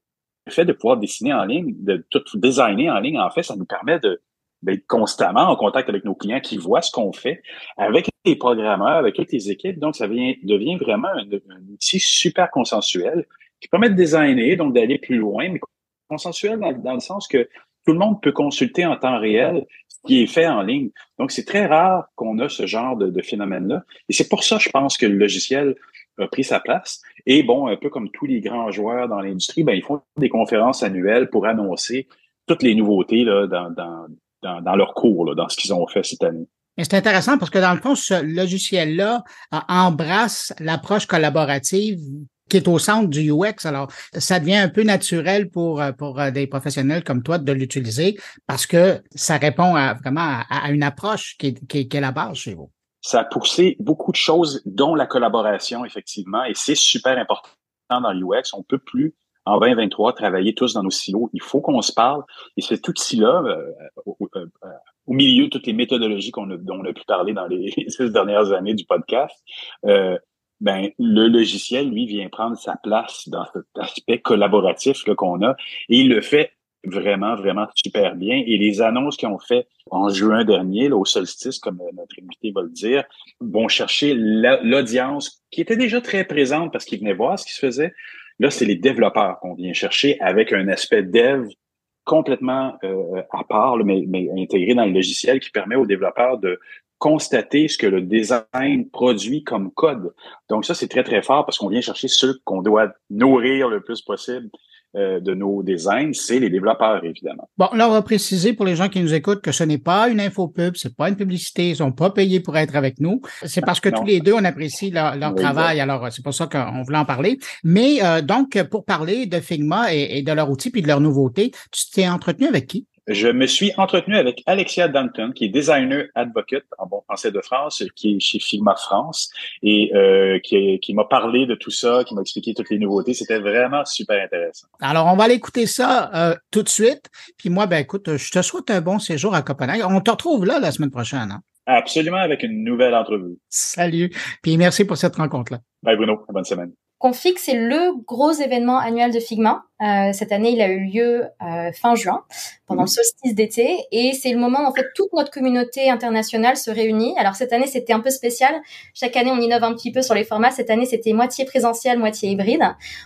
fait de pouvoir dessiner en ligne, de tout designer en ligne, en fait, ça nous permet de d'être constamment en contact avec nos clients qui voient ce qu'on fait, avec les programmeurs, avec toutes les équipes. Donc, ça devient, vraiment un, outil super consensuel qui permet de designer, donc d'aller plus loin, mais consensuel dans, le sens que tout le monde peut consulter en temps réel qui est fait en ligne. Donc, c'est très rare qu'on a ce genre de, phénomène-là. Et c'est pour ça, je pense, que le logiciel a pris sa place. Et bon, un peu comme tous les grands joueurs dans l'industrie, ben, ils font des conférences annuelles pour annoncer toutes les nouveautés là, dans, dans, dans, leur cours, là, dans ce qu'ils ont fait cette année. C'est intéressant parce que dans le fond, ce logiciel-là embrasse l'approche collaborative qui est au centre du UX. Alors, ça devient un peu naturel pour, euh, pour euh, des professionnels comme toi de l'utiliser parce que ça répond à, vraiment à, une approche qui est, qui, est, la base chez vous. Ça a poussé beaucoup de choses, dont la collaboration, effectivement, et c'est super important dans l'UX. On peut plus, en 2023, travailler tous dans nos silos. Il faut qu'on se parle. Et cet outil-là, euh, au, milieu de toutes les méthodologies qu'on a, dont on a pu parler dans les *laughs* six dernières années du podcast, euh, ben le logiciel, lui, vient prendre sa place dans cet aspect collaboratif qu'on a. Et il le fait vraiment, vraiment super bien. Et les annonces qu'ils ont fait en juin dernier, là, au solstice, comme notre invité va le dire, vont chercher l'audience qui était déjà très présente parce qu'ils venaient voir ce qui se faisait. Là, c'est les développeurs qu'on vient chercher avec un aspect dev complètement euh, à part, mais, mais intégré dans le logiciel qui permet aux développeurs de constater ce que le design produit comme code. Donc ça, c'est très, très fort parce qu'on vient chercher ceux qu'on doit nourrir le plus possible euh, de nos designs, c'est les développeurs, évidemment. Bon, là, on va préciser pour les gens qui nous écoutent que ce n'est pas une infopub, c'est pas une publicité, ils sont pas payés pour être avec nous. C'est parce que tous les deux, on apprécie leur, travail, alors c'est pour ça qu'on voulait en parler. Mais euh, donc, pour parler de Figma et, et de leur outil puis de leur nouveauté, tu t'es entretenu avec qui? Je me suis entretenu avec Alexia Danton, qui est designer advocate en bon français de France, qui est chez Figma France, et euh, qui, qui m'a parlé de tout ça, qui m'a expliqué toutes les nouveautés. C'était vraiment super intéressant. Alors, on va aller écouter ça euh, tout de suite. Puis moi, ben écoute, je te souhaite un bon séjour à Copenhague. On te retrouve là la semaine prochaine. Hein? Absolument, avec une nouvelle entrevue. Salut. Puis merci pour cette rencontre-là. Bye Bruno, bonne semaine. Config, c'est le gros événement annuel de Figma. Euh, cette année, il a eu lieu euh, fin juin, pendant le solstice d'été, et c'est le moment où en fait toute notre communauté internationale se réunit. Alors cette année, c'était un peu spécial. Chaque année, on innove un petit peu sur les formats. Cette année, c'était moitié présentiel, moitié hybride.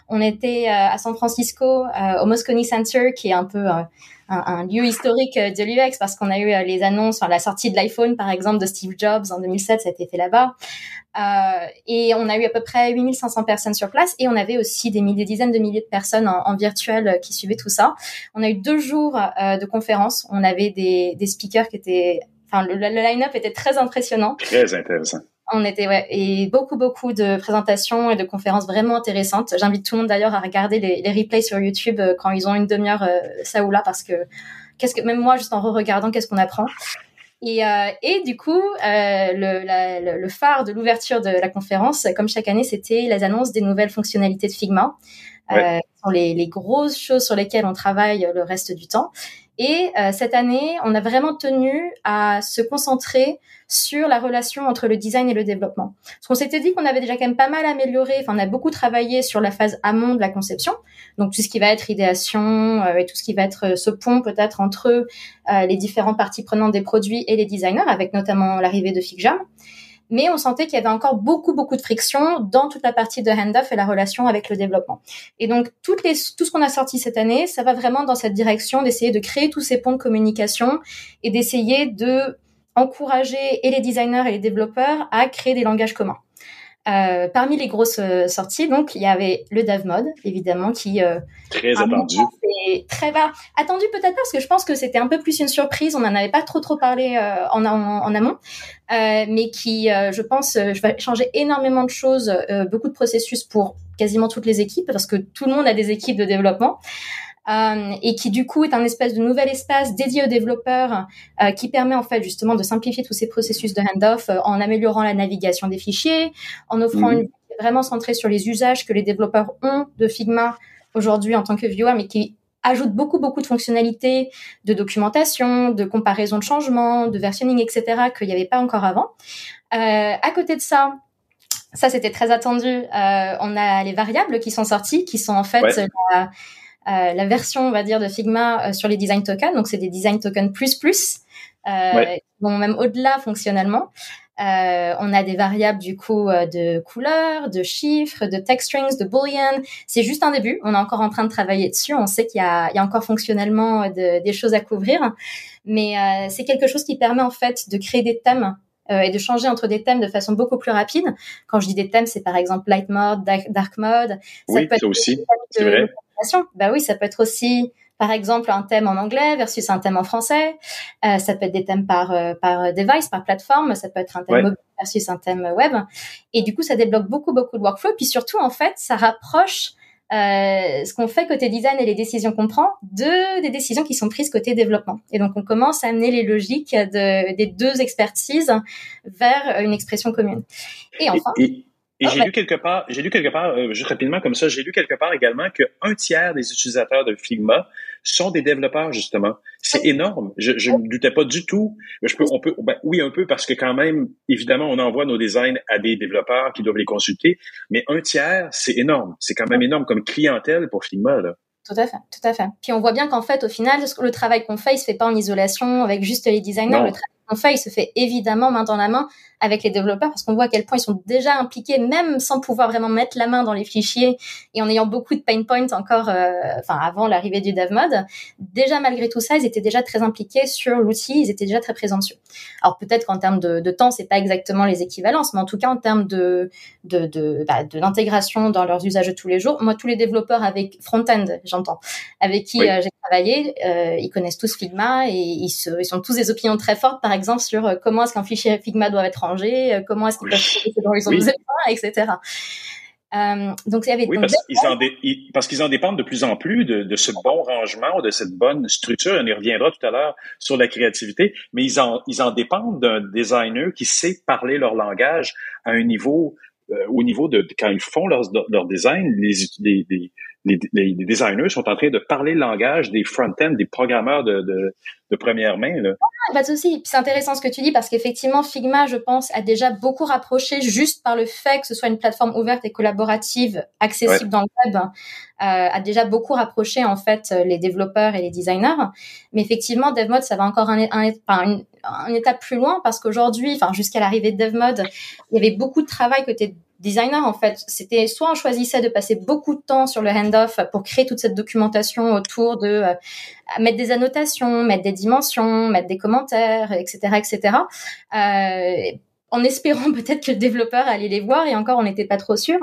On était euh, à San Francisco, au Moscone Center, qui est un peu un, lieu historique de l'UX parce qu'on a eu les annonces, enfin, la sortie de l'iPhone par exemple de Steve Jobs en 2007, ça a été là-bas. Euh, et on a eu à peu près 8500 personnes sur place et on avait aussi des, milliers, des dizaines de milliers de personnes en, en, virtuel euh, qui suivaient tout ça. On a eu deux jours euh, de conférences. On avait des, des speakers qui étaient, enfin le, le line-up était très impressionnant. Très intéressant. On était ouais et beaucoup beaucoup de présentations et de conférences vraiment intéressantes. J'invite tout le monde d'ailleurs à regarder les, les, replays sur YouTube euh, quand ils ont une demi-heure ça ou là parce que qu'est-ce que même moi juste en re-regardant qu'est-ce qu'on apprend. Et, euh, et du coup, euh, le, la, le, phare de l'ouverture de la conférence, comme chaque année, c'était les annonces des nouvelles fonctionnalités de Figma. Euh, sont les, les, grosses choses sur lesquelles on travaille le reste du temps. Et euh, cette année, on a vraiment tenu à se concentrer sur la relation entre le design et le développement. Parce qu'on s'était dit qu'on avait déjà quand même pas mal amélioré, enfin on a beaucoup travaillé sur la phase amont de la conception, donc tout ce qui va être idéation euh, et tout ce qui va être euh, ce pont peut-être entre euh, les différentes parties prenantes des produits et les designers, avec notamment l'arrivée de FigJam mais on sentait qu'il y avait encore beaucoup, beaucoup de friction dans toute la partie de handoff et la relation avec le développement. Et donc, toutes les, tout ce qu'on a sorti cette année, ça va vraiment dans cette direction d'essayer de créer tous ces ponts de communication et d'essayer de encourager et les designers et les développeurs à créer des langages communs. Euh, parmi les grosses euh, sorties, donc il y avait le Dev Mode, évidemment, qui euh, très attendu, très bas, attendu peut-être parce que je pense que c'était un peu plus une surprise. On n'en avait pas trop trop parlé euh, en, en, en, amont, mais qui, je pense, va changer énormément de choses, beaucoup de processus pour quasiment toutes les équipes parce que tout le monde a des équipes de développement. Euh, et qui du coup est un espèce de nouvel espace dédié aux développeurs euh, qui permet en fait justement de simplifier tous ces processus de handoff euh, en améliorant la navigation des fichiers, en offrant mhm. une vraiment centrée sur les usages que les développeurs ont de Figma aujourd'hui en tant que viewer, mais qui ajoute beaucoup beaucoup de fonctionnalités de documentation, de comparaison de changements, de versionning, etc. qu'il n'y avait pas encore avant. Euh, à côté de ça, ça c'était très attendu. Euh, on a les variables qui sont sorties, qui sont en fait la, euh, la version, on va dire, de Figma euh, sur les design tokens. Donc, c'est des design tokens plus plus, euh, vont même au-delà fonctionnellement. Euh, on a des variables du coup de couleurs, de chiffres, de text strings, de boolean. C'est juste un début. On est encore en train de travailler dessus. On sait qu'il y a, il y a encore fonctionnellement des choses à couvrir, mais euh, c'est quelque chose qui permet en fait de créer des thèmes et de changer entre des thèmes de façon beaucoup plus rapide. Quand je dis des thèmes, c'est par exemple light mode, dark, mode. Ça oui, peut être aussi, c'est vrai. Bah oui, ça peut être aussi par exemple un thème en anglais versus un thème en français. Euh, ça peut être des thèmes par euh, par device, par plateforme. Ça peut être un thème mobile versus un thème web. Et du coup, ça débloque beaucoup beaucoup de workflow. Puis surtout, en fait, ça rapproche euh, ce qu'on fait côté design et les décisions qu'on prend de des décisions qui sont prises côté développement. Et donc, on commence à amener les logiques de, des deux expertises vers une expression commune. Et enfin. Et j'ai lu quelque part, j'ai lu quelque part, euh, juste rapidement comme ça, j'ai lu quelque part également que un tiers des utilisateurs de Figma sont des développeurs justement. C'est énorme. Je, je ne doutais pas du tout. Je peux, on peut, ben, oui un peu parce que quand même, évidemment, on envoie nos designs à des développeurs qui doivent les consulter. Mais un tiers, c'est énorme. C'est quand même énorme comme clientèle pour Figma là. Tout à fait, tout à fait. Puis on voit bien qu'en fait, au final, le travail qu'on fait, il se fait pas en isolation avec juste les designers. Le travail qu'on fait, il se fait évidemment main dans la main avec les développeurs parce qu'on voit à quel point ils sont déjà impliqués, même sans pouvoir vraiment mettre la main dans les fichiers et en ayant beaucoup de pain points encore, euh, enfin avant l'arrivée du dev mode. Déjà malgré tout ça, ils étaient déjà très impliqués sur l'outil, ils étaient déjà très présents dessus. Alors peut-être qu'en termes de, de temps, c'est pas exactement les équivalences, mais en tout cas en termes de de de, bah, de l'intégration dans leurs usages de tous les jours. Moi, tous les développeurs avec front-end, j'entends, avec qui euh, j'ai travaillé, euh, ils connaissent tous Figma et ils, se, ils sont tous des opinions très fortes, par exemple sur comment est-ce qu'un fichier Figma doit être euh, comment est-ce qu'ils peuvent dans les oui. etc. Euh, donc il y avait oui, parce qu'ils en, parce qu'ils en dépendent de plus en plus de, de, ce bon rangement, de cette bonne structure. On y reviendra tout à l'heure sur la créativité, mais ils en, ils en dépendent d'un designer qui sait parler leur langage à un niveau, euh, au niveau de, quand ils font leur, leur design, les, les, les les, les, designers sont en train de parler le langage des front-end, des programmeurs de, de, de première main. Là. Ah, pas de souci. C'est intéressant ce que tu dis parce qu'effectivement, Figma, je pense, a déjà beaucoup rapproché juste par le fait que ce soit une plateforme ouverte et collaborative, accessible dans le web, euh, a déjà beaucoup rapproché en fait les développeurs et les designers. Mais effectivement, DevMode, ça va encore un, un, un, un étape plus loin parce qu'aujourd'hui, enfin jusqu'à l'arrivée de DevMode, il y avait beaucoup de travail côté designer en fait. C'était soit on choisissait de passer beaucoup de temps sur le handoff pour créer toute cette documentation autour de euh, mettre des annotations, mettre des dimensions, mettre des commentaires, etc., etc. Euh, en espérant *laughs* peut-être que le développeur allait les voir et encore on n'était pas trop sûr.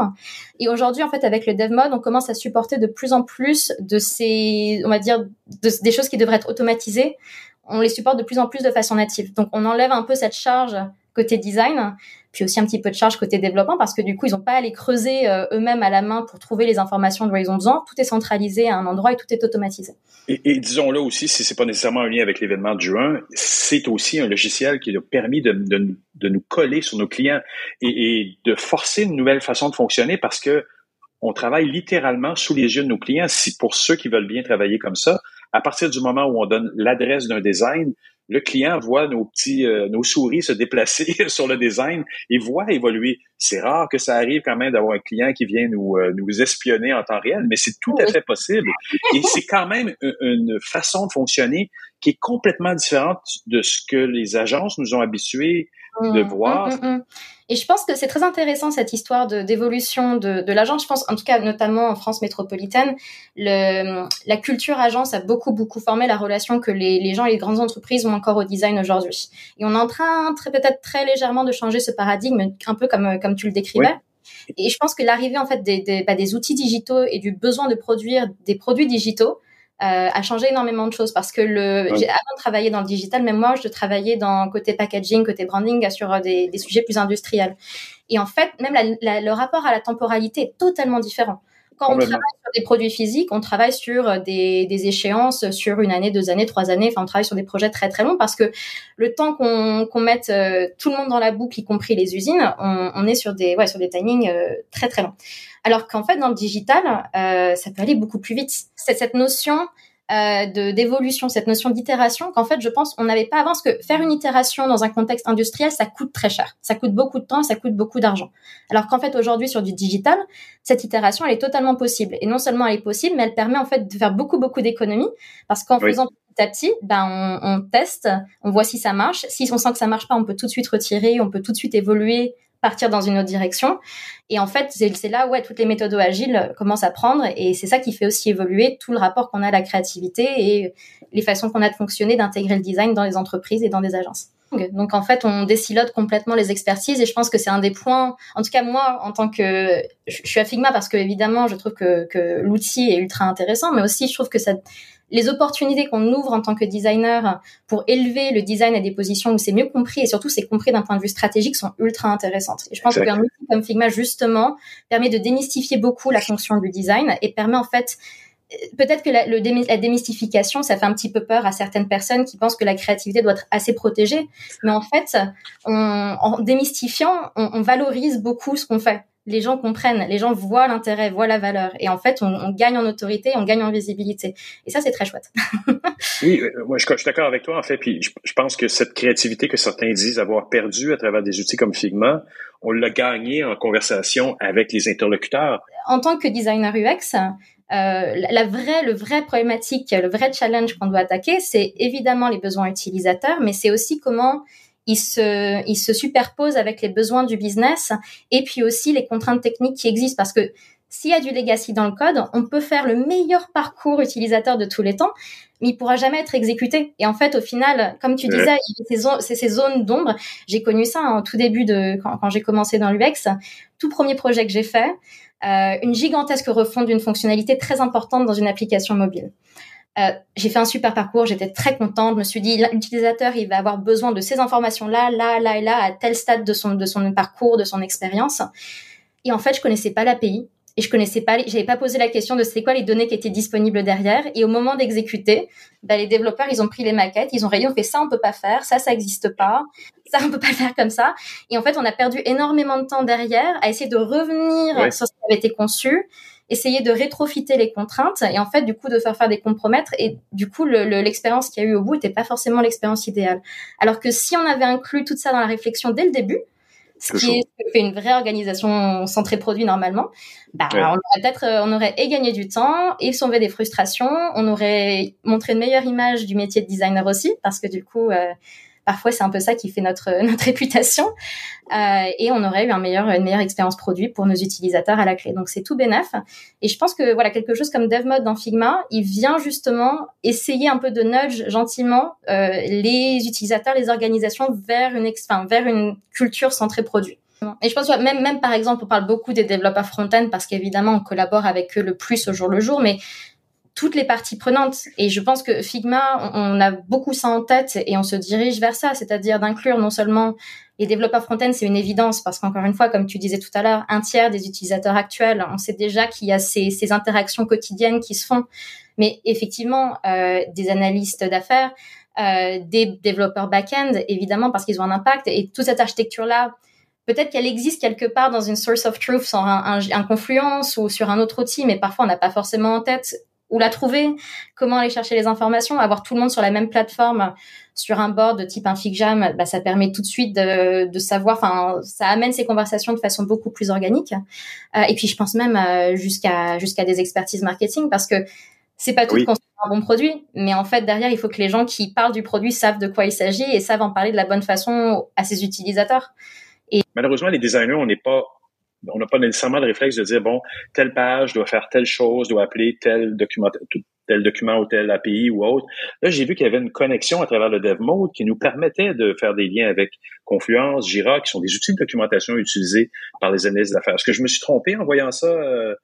Et aujourd'hui en fait avec le dev mode on commence à supporter de plus en plus de ces on va dire des choses qui devraient être automatisées. On les supporte de plus en plus de façon native. Donc on enlève un peu cette charge côté design puis aussi un petit peu de charge côté développement parce que du coup ils n'ont pas à aller creuser euh, eux-mêmes à la main pour trouver les informations dont ils ont besoin. Tout est centralisé à un endroit et tout est automatisé. Et, disons là aussi, si c'est pas nécessairement un lien avec l'événement de juin, c'est aussi un logiciel qui a permis de, de, de nous coller sur nos clients et, et, de forcer une nouvelle façon de fonctionner parce que on travaille littéralement sous les yeux de nos clients. Si pour ceux qui veulent bien travailler comme ça, à partir du moment où on donne l'adresse d'un design, le client voit nos petits, euh, nos souris se déplacer *laughs* sur le design et voit évoluer. C'est rare que ça arrive quand même d'avoir un client qui vient nous, euh, nous espionner en temps réel, mais c'est tout à fait possible. Et c'est quand même une façon de fonctionner qui est complètement différente de ce que les agences nous ont habitués de mmh, voir. Mmh, mmh, et je pense que c'est très intéressant cette histoire d'évolution de, de l'agence. Je pense, en tout cas, notamment en France métropolitaine, le, la culture agence a beaucoup beaucoup formé la relation que les, les gens et les grandes entreprises ont encore au design aujourd'hui. Et on est en train, peut-être très légèrement, de changer ce paradigme, un peu comme comme tu le décrivais. Et je pense que l'arrivée en fait des, des, bah, des outils digitaux et du besoin de produire des produits digitaux euh, a changé énormément de choses parce que le avant de travailler dans le digital, même moi, je travaillais dans côté packaging, côté branding sur euh, des, des sujets plus industriels. Et en fait, même la, le rapport à la temporalité est totalement différent. Quand on travaille sur des produits physiques, on travaille sur euh, des, des, échéances sur une année, deux années, trois années. Enfin, on travaille sur des projets très très longs parce que le temps qu'on qu'on mette tout le monde dans la boucle, y compris les usines, on, on est sur des ouais sur des timings très très longs. Alors qu'en fait, dans le digital, euh, ça peut aller beaucoup plus vite. C'est cette notion euh, de d'évolution, cette notion d'itération qu'en fait, je pense, on n'avait pas avant, parce que faire une itération dans un contexte industriel, ça coûte très cher. Ça coûte beaucoup de temps, ça coûte beaucoup d'argent. Alors qu'en fait, aujourd'hui, sur du digital, cette itération, elle est totalement possible. Et non seulement elle est possible, mais elle permet en fait de faire beaucoup, beaucoup d'économies, parce qu'en faisant petit à petit, ben, on, on, teste, on voit si ça marche. Si on sent que ça marche pas, on peut tout de suite retirer, on peut tout de suite évoluer partir dans une autre direction. Et en fait, c'est là où toutes les méthodes agiles commencent à prendre et c'est ça qui fait aussi évoluer tout le rapport qu'on a à la créativité et les façons qu'on a de fonctionner, d'intégrer le design dans les entreprises et dans des agences. Donc en fait, on décilote complètement les expertises et je pense que c'est un des points, en tout cas moi, en tant que, je suis à Figma parce que évidemment, je trouve que, que l'outil est ultra intéressant, mais aussi je trouve que ça, les opportunités qu'on ouvre en tant que designer pour élever le design à des positions où c'est mieux compris et surtout c'est compris d'un point de vue stratégique sont ultra intéressantes. Et je pense qu'un outil comme Figma justement permet de démystifier beaucoup la fonction du design et permet en fait peut-être que la, le la démystification, ça fait un petit peu peur à certaines personnes qui pensent que la créativité doit être assez protégée. Mais en fait, on, en démystifiant, on, on valorise beaucoup ce qu'on fait les gens comprennent, les gens voient l'intérêt, voient la valeur. Et en fait, on, gagne en autorité, on gagne en visibilité. Et ça, c'est très chouette. *laughs* oui, euh, moi, je, suis d'accord avec toi, en fait. Puis je, pense que cette créativité que certains disent avoir perdue à travers des outils comme Figma, on l'a gagnée en conversation avec les interlocuteurs. En tant que designer UX, euh, la vraie, le vrai problématique, le vrai challenge qu'on doit attaquer, c'est évidemment les besoins utilisateurs, mais c'est aussi comment ils se, ils se superposent avec les besoins du business et puis aussi les contraintes techniques qui existent parce que s'il y a du legacy dans le code, on peut faire le meilleur parcours utilisateur de tous les temps, mais il pourra jamais être exécuté. Et en fait, au final, comme tu disais, c'est ces zones d'ombre. J'ai connu ça en tout début de quand, quand j'ai commencé dans l'UX. Tout premier projet que j'ai fait, euh, une gigantesque refonte d'une fonctionnalité très importante dans une application mobile. Euh, j'ai fait un super parcours, j'étais très contente. Je me suis dit, l'utilisateur, il va avoir besoin de ces informations-là, là, là et là, à tel stade de son, de son parcours, de son expérience. Et en fait, je connaissais pas l'API et je connaissais pas, j'avais pas posé la question de c'est quoi les données qui étaient disponibles derrière. Et au moment d'exécuter, bah, les développeurs, ils ont pris les maquettes, ils ont rayé, on fait ça, on peut pas faire, ça, ça existe pas, ça, on peut pas le *laughs* faire comme ça. Et en fait, on a perdu énormément de temps derrière à essayer de revenir sur ce qui avait été conçu essayer de rétrofiter les contraintes et en fait du coup de faire faire des compromettre et du coup l'expérience le, qu'il y a eu au bout n'était pas forcément l'expérience idéale. Alors que si on avait inclus tout ça dans la réflexion dès le début, ce qui est, fait une vraie organisation centrée produit normalement, bah, on aurait peut-être, euh, on aurait et gagné du temps et sauvé des frustrations, on aurait montré une meilleure image du métier de designer aussi, parce que du coup, euh, Parfois, c'est un peu ça qui fait notre *laughs* notre réputation. Euh, et on aurait eu une meilleure expérience produit pour nos utilisateurs à la clé. Donc, c'est tout bénef. Et je pense que voilà quelque chose comme DevMode dans Figma, il vient justement essayer un peu de nudge gentiment euh, les utilisateurs, les organisations vers une, enfin, vers une culture centrée produit. Et je pense que même, même par exemple, on parle beaucoup des développeurs front-end parce qu'évidemment, on collabore avec eux le plus au jour le jour, mais toutes les parties prenantes. Et je pense que Figma, on, a beaucoup ça en tête et on se dirige vers ça, c'est-à-dire d'inclure non seulement les développeurs front-end, c'est une évidence parce qu'encore une fois, comme tu disais tout à l'heure, un tiers des utilisateurs actuels, on sait déjà qu'il y a ces, interactions quotidiennes qui se font. Mais effectivement, euh, des analystes d'affaires, euh, des développeurs back-end, évidemment, parce qu'ils ont un impact. Et toute cette architecture-là, peut-être qu'elle existe quelque part dans une source of truth, sur un, un, un, confluence ou sur un autre outil, mais parfois on n'a pas forcément en tête où la trouver, comment aller chercher les informations, avoir tout le monde sur la même plateforme sur un board de type un FigJam, bah, ça permet tout de suite de, de savoir, enfin, ça amène ces conversations de façon beaucoup plus organique. Euh, et puis, je pense même euh, jusqu'à jusqu'à des expertises marketing parce que c'est pas tout oui. construire un bon produit, mais en fait derrière, il faut que les gens qui parlent du produit savent de quoi il s'agit et savent en parler de la bonne façon à ses utilisateurs. Et malheureusement, les designers, on n'est pas on n'a pas nécessairement le réflexe de dire bon telle page doit faire telle chose doit appeler tel document tel document ou tel API ou autre. Là j'ai vu qu'il y avait une connexion à travers le dev mode qui nous permettait de faire des liens avec Confluence Jira qui sont des outils de documentation utilisés par les analystes d'affaires. Est-ce que je me suis trompé en voyant ça euh,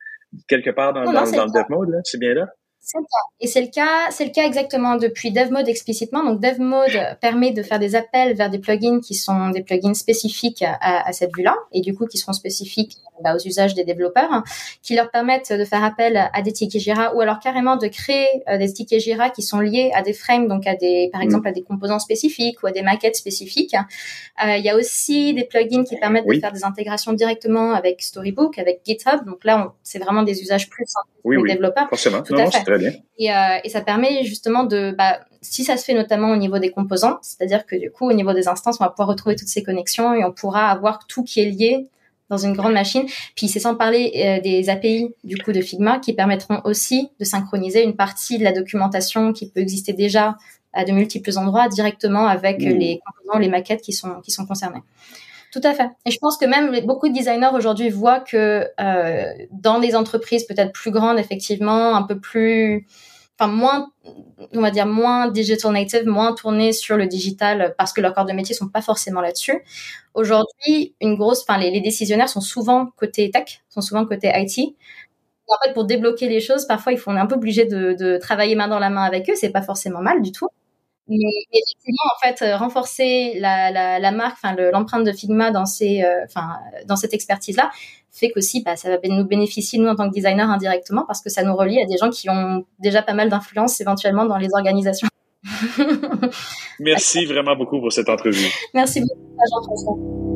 quelque part dans, non, dans, dans le dev mode là? C'est bien là? C'est le cas. Et c'est le cas, c'est le cas exactement depuis DevMode explicitement. Donc DevMode permet de faire des appels vers des plugins qui sont des plugins spécifiques à, à cette vue-là et du coup qui seront spécifiques bah, aux usages des développeurs, hein, qui leur permettent de faire appel à des tickets Jira ou alors carrément de créer euh, des tickets Jira qui sont liés à des frames, donc à des, par mm. exemple, à des composants spécifiques ou à des maquettes spécifiques. Euh, il y a aussi des plugins qui permettent oui. de faire des intégrations directement avec Storybook, avec GitHub. Donc là, c'est vraiment des usages plus simples oui, pour oui, les développeurs. Forcément. Tout non, à non, fait. Très bien. Et, euh, et ça permet justement de, bah, si ça se fait notamment au niveau des composants, c'est-à-dire que du coup, au niveau des instances, on va pouvoir retrouver toutes ces connexions et on pourra avoir tout qui est lié dans une grande machine. Puis c'est sans parler euh, des API du coup de Figma qui permettront aussi de synchroniser une partie de la documentation qui peut exister déjà à de multiples endroits directement avec mmh. les composants, les maquettes qui sont qui sont concernés. Tout à fait. Et je pense que même beaucoup de designers aujourd'hui voient que euh, dans des entreprises peut-être plus grandes, effectivement, un peu plus, enfin moins, on va dire moins digital native, moins tournées sur le digital parce que leurs corps de métier sont pas forcément là-dessus. Aujourd'hui, une grosse, enfin les, décisionnaires sont souvent côté tech, sont souvent côté IT. En fait, pour débloquer les choses, parfois il faut on est un peu obligé de, de travailler main dans la main avec eux. C'est pas forcément mal du tout. Mais effectivement, en fait, euh, renforcer la, la, la marque, enfin l'empreinte de Figma dans ces, euh, enfin dans cette expertise-là, fait qu'aussi, bah, ça va nous bénéficier nous en tant que designer indirectement parce que ça nous relie à des gens qui ont déjà pas mal d'influence éventuellement dans les organisations. Merci vraiment beaucoup pour cette entrevue. *laughs* Merci beaucoup, Jean-François.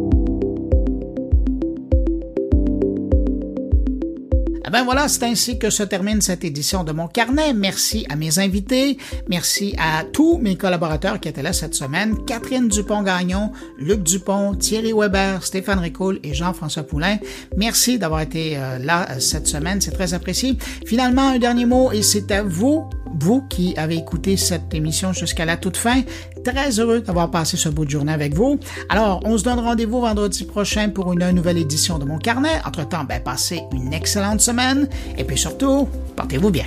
Eh ben voilà, c'est ainsi que se termine cette édition de mon carnet. Merci à mes invités, merci à tous mes collaborateurs qui étaient là cette semaine, Catherine Dupont-Gagnon, Luc Dupont, Thierry Weber, Stéphane Ricoul et Jean-François Poulain. Merci d'avoir été euh, là euh, cette semaine, c'est très apprécié. Finalement, un dernier mot et c'est à vous, vous qui avez écouté cette émission jusqu'à la toute fin. Très heureux d'avoir passé ce bout de journée avec vous. Alors, on se donne rendez-vous vendredi prochain pour une nouvelle édition de mon carnet. Entre-temps, ben, passez une excellente et puis surtout, portez-vous bien.